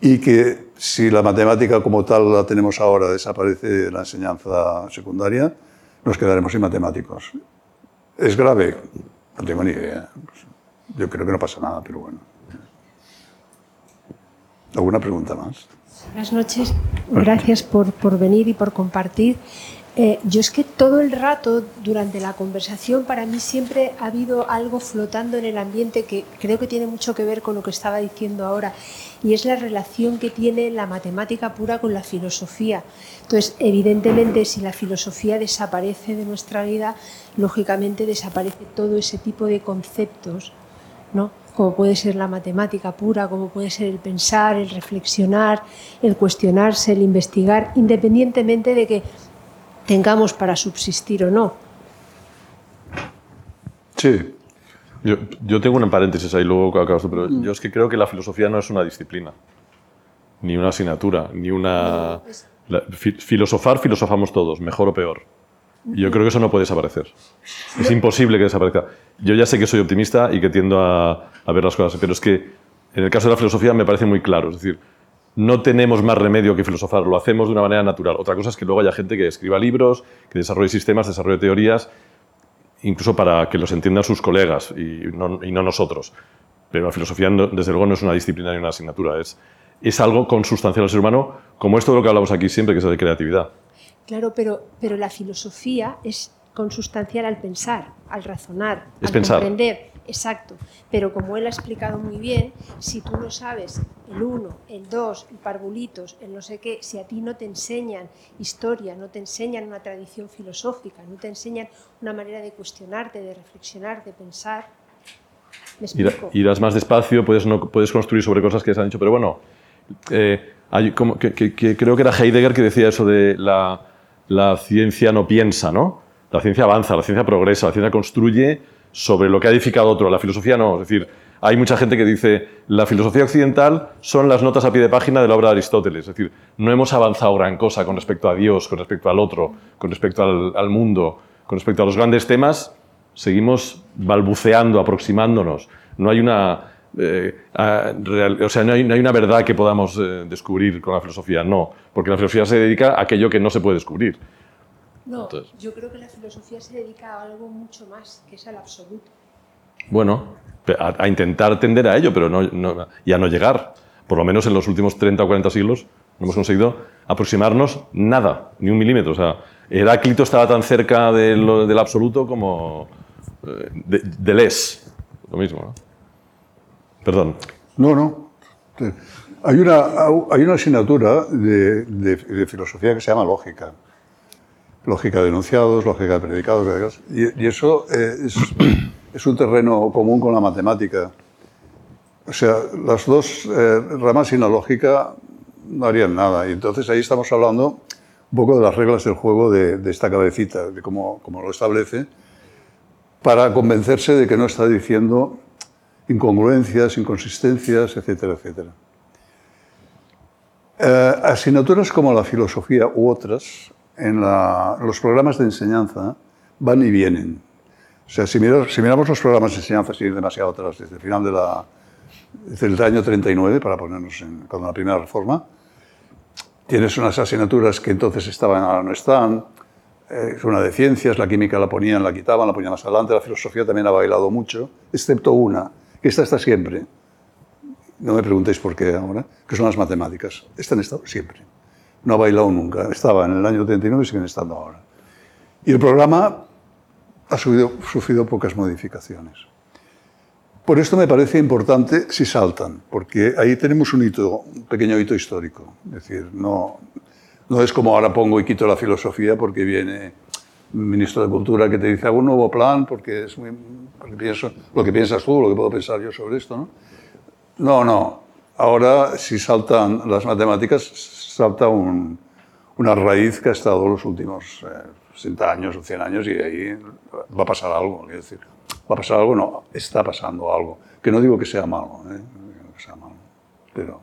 y que si la matemática como tal la tenemos ahora desaparece de la enseñanza secundaria, nos quedaremos sin matemáticos. ¿Es grave? No tengo ni idea. Yo creo que no pasa nada, pero bueno. ¿Alguna pregunta más? Buenas noches. Gracias por, por venir y por compartir. Eh, yo es que todo el rato durante la conversación para mí siempre ha habido algo flotando en el ambiente que creo que tiene mucho que ver con lo que estaba diciendo ahora y es la relación que tiene la matemática pura con la filosofía. Entonces, evidentemente, si la filosofía desaparece de nuestra vida, lógicamente desaparece todo ese tipo de conceptos, ¿no? como puede ser la matemática pura, como puede ser el pensar, el reflexionar, el cuestionarse, el investigar, independientemente de que tengamos para subsistir o no. Sí. Yo, yo tengo un paréntesis ahí, luego acabas tú, pero yo es que creo que la filosofía no es una disciplina, ni una asignatura, ni una... la- fi- filosofar, filosofamos todos, mejor o peor. Y yo creo que eso no puede desaparecer. Es imposible que desaparezca. Yo ya sé que soy optimista y que tiendo a, a ver las cosas, pero es que en el caso de la filosofía me parece muy claro. Es decir, no tenemos más remedio que filosofar, lo hacemos de una manera natural. Otra cosa es que luego haya gente que escriba libros, que desarrolle sistemas, desarrolle teorías, incluso para que los entiendan sus colegas y no, y no nosotros. Pero la filosofía, no- desde luego, no es una disciplina ni una asignatura, es, es algo consustancial al ser humano, como esto de lo que hablamos aquí siempre, que es de creatividad. Claro, pero, pero la filosofía es consustancial al pensar, al razonar, Es al pensar. comprender. Exacto. Pero como él ha explicado muy bien, si tú no sabes el uno, el dos, el parvulitos, el no sé qué, si a ti no te enseñan historia, no te enseñan una tradición filosófica, no te enseñan una manera de cuestionarte, de reflexionar, de pensar, ¿me explico? irás más despacio, puedes, no, puedes construir sobre cosas que se han dicho, pero bueno, eh, hay como que, que- que creo que era Heidegger que decía eso de la, la ciencia no piensa, ¿no? La ciencia avanza, la ciencia progresa, la ciencia construye sobre lo que ha edificado otro, la filosofía no. Es decir, hay mucha gente que dice, la filosofía occidental son las notas a pie de página de la obra de Aristóteles. Es decir, no hemos avanzado gran cosa con respecto a Dios, con respecto al otro, con respecto al, mundo, con respecto a los grandes temas, seguimos balbuceando, aproximándonos. No hay una, eh, o sea, no hay una verdad que podamos eh, descubrir con la filosofía, no, porque la filosofía se dedica a aquello que no se puede descubrir. No, Entonces- yo creo que la filosofía se dedica a algo mucho más, que es al absoluto. Bueno, a, a intentar tender a ello, pero no, no- y a no llegar. Por lo menos en los últimos 30 o 40 siglos no hemos conseguido aproximarnos nada, ni un milímetro. O sea, Heráclito estaba tan cerca de lo- del absoluto como eh, de, del es. Lo mismo, ¿no? Perdón. No, no. Hay una, hay una asignatura de, de- de filosofía que se llama lógica. Lógica de enunciados, lógica de predicados, y, eso eh, es, un terreno común con la matemática. O sea, las dos eh, ramas sin la lógica no harían nada. Y entonces ahí estamos hablando un poco de las reglas del juego de, de esta cabecita, de cómo, cómo lo establece, para convencerse de que no está diciendo incongruencias, inconsistencias, etcétera, etcétera. Eh, asignaturas como la filosofía u otras en los programas de enseñanza van y vienen. O sea, si, miramos los programas de enseñanza, sin ir demasiado atrás, desde el final de año 39, para ponernos en, con la primera reforma, tienes unas asignaturas que entonces estaban, ahora no están, eh, una de ciencias, la química la ponían, la quitaban, la ponían más adelante, la filosofía también ha bailado mucho, excepto una, que esta está siempre. No me preguntéis por qué ahora, que son las matemáticas. Esta han estado siempre. No ha bailado nunca. Estaba en el año 39 y siguen estando ahora. Y el programa ha sufrido pocas modificaciones. Por esto me parece importante si saltan, porque ahí tenemos un hito, un pequeño hito histórico. Es decir, no, no es como ahora pongo y quito la filosofía porque viene un ministro de Cultura que te dice hago un nuevo plan porque es muy, porque pienso lo que piensas tú, lo que puedo pensar yo sobre esto. ¿no? No, no. Ahora, si saltan las matemáticas, salta un- una raíz que ha estado los últimos eh, 60 años o 100 años y ahí va a pasar algo. Quiero decir, va a pasar algo, no, está pasando algo. Que no digo que sea malo, ¿eh? No que sea malo, pero...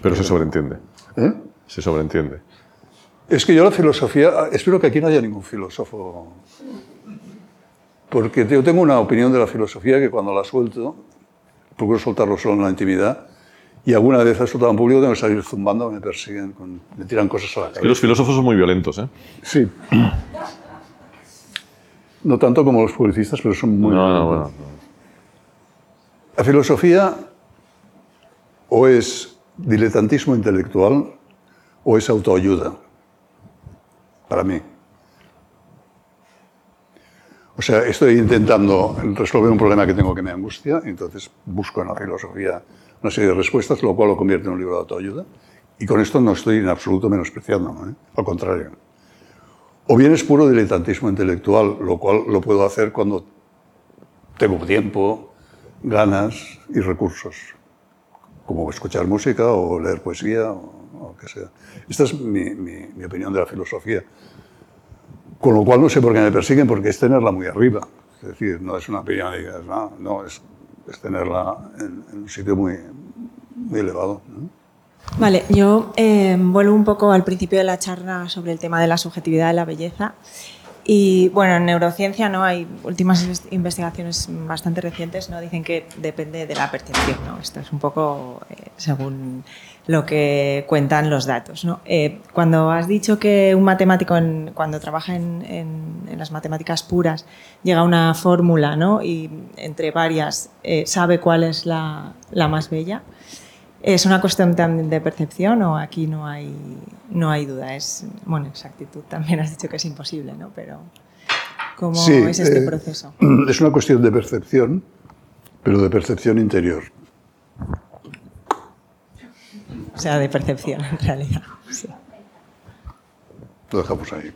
Pero se sobreentiende. ¿eh? Se sobreentiende. Es que yo la filosofía, espero que aquí no haya ningún filósofo, porque yo tengo una opinión de la filosofía que cuando la suelto, procuro soltarlo solo en la intimidad, y alguna vez he soltado en público, tengo que salir zumbando, me persiguen, con- me tiran cosas a la Y los cabeza. filósofos son muy violentos, ¿eh? Sí. No tanto como los publicistas, pero son muy... No, no, bueno. La filosofía o es diletantismo intelectual o es autoayuda, para mí. O sea, estoy intentando resolver un problema que tengo que me angustia, entonces busco en la filosofía una serie de respuestas, lo cual lo convierte en un libro de autoayuda. Y con esto no estoy en absoluto menospreciando, ¿eh? al contrario. O bien es puro diletantismo intelectual, lo cual lo puedo hacer cuando tengo tiempo, ganas y recursos, como escuchar música o leer poesía o, lo que sea. Esta es mi, opinión de la filosofía. Con lo cual no sé por qué me persiguen, porque es tenerla muy arriba. Es decir, no es una opinión no, no, es, es tenerla en, un sitio muy, muy elevado. Vale, yo eh, vuelvo un poco al principio de la charla sobre el tema de la subjetividad de la belleza. Y bueno, en neurociencia no hay últimas inves- investigaciones bastante recientes, no dicen que depende de la percepción, ¿no? Esto es un poco eh, según lo que cuentan los datos, ¿no? Eh, cuando has dicho que un matemático en- cuando trabaja en, en- en las matemáticas puras llega a una fórmula, ¿no? Y entre varias eh, sabe cuál es la, la más bella. ¿Es una cuestión también de percepción o aquí no hay, no hay duda? Es, bueno, exactitud también has dicho que es imposible, ¿no? Pero ¿cómo Sí, es este eh, proceso? Es una cuestión de percepción, pero de percepción interior. O sea, de percepción en realidad. Sí. Lo dejamos ahí.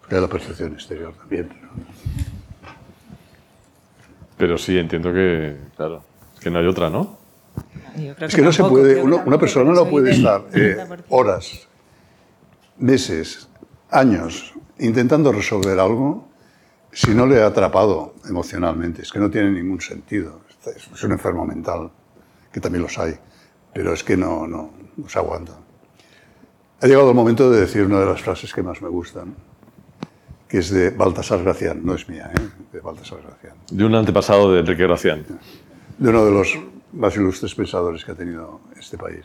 Porque hay la percepción exterior también. pero- Pero sí, entiendo que, claro, que no hay otra, ¿no? Yo creo Es que no se puede, uno- una persona no puede estar eh, 30%. horas, meses, años intentando resolver algo si no le ha atrapado emocionalmente. Es que no tiene ningún sentido. Es un enfermo mental, que también los hay, pero es que no, no, no se aguanta. Ha llegado el momento de decir una de las frases que más me gustan, que es de Baltasar Gracián, no es mía, ¿eh? de Baltasar Gracián, De un antepasado de Enrique Gracián. de uno de los más ilustres pensadores que ha tenido este país.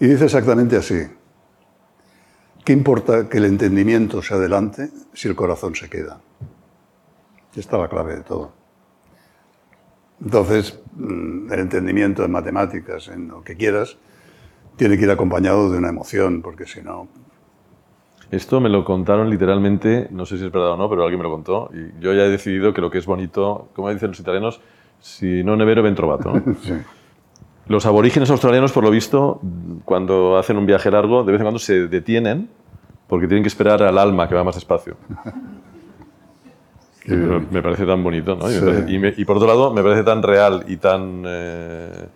Y dice exactamente así, ¿qué importa que el entendimiento se adelante si el corazón se queda? Y está la clave de todo. Entonces, mm, el entendimiento en matemáticas, en lo que quieras, tiene que ir acompañado de una emoción, porque si no, Esto me lo contaron literalmente, no sé si es verdad o no, pero alguien me lo contó. Y yo ya he decidido que lo que es bonito, como dicen los italianos, si no nevero, ben trovato. ¿no? sí. Los aborígenes australianos, por lo visto, cuando hacen un viaje largo, de vez en cuando se detienen porque tienen que esperar al alma que va más despacio. Me parece tan bonito, ¿no? Y, me Sí. parece- y me- y por otro lado, me parece tan real y tan eh,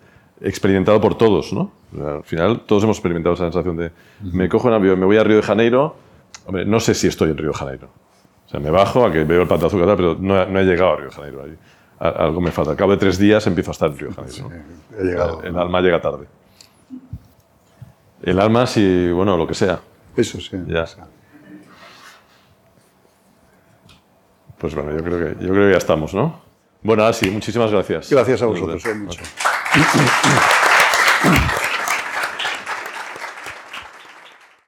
experimentado por todos, ¿no? O sea, al final, todos hemos experimentado esa sensación de me cojo un avión, me voy a Río de Janeiro, hombre, no sé si estoy en Río de Janeiro. O sea, me bajo a que veo el pan de azúcar, tal, pero no, he- no he llegado a Río de Janeiro. Algo me falta. Al cabo de tres días empiezo a estar en Río de Janeiro. ¿no? he llegado. El alma llega tarde. El alma, si, bueno, lo que sea. Eso sí. Ya. Pues bueno, yo creo que, yo creo que ya estamos, ¿no? Bueno, así, muchísimas gracias. Gracias a vosotros, eh, mucho.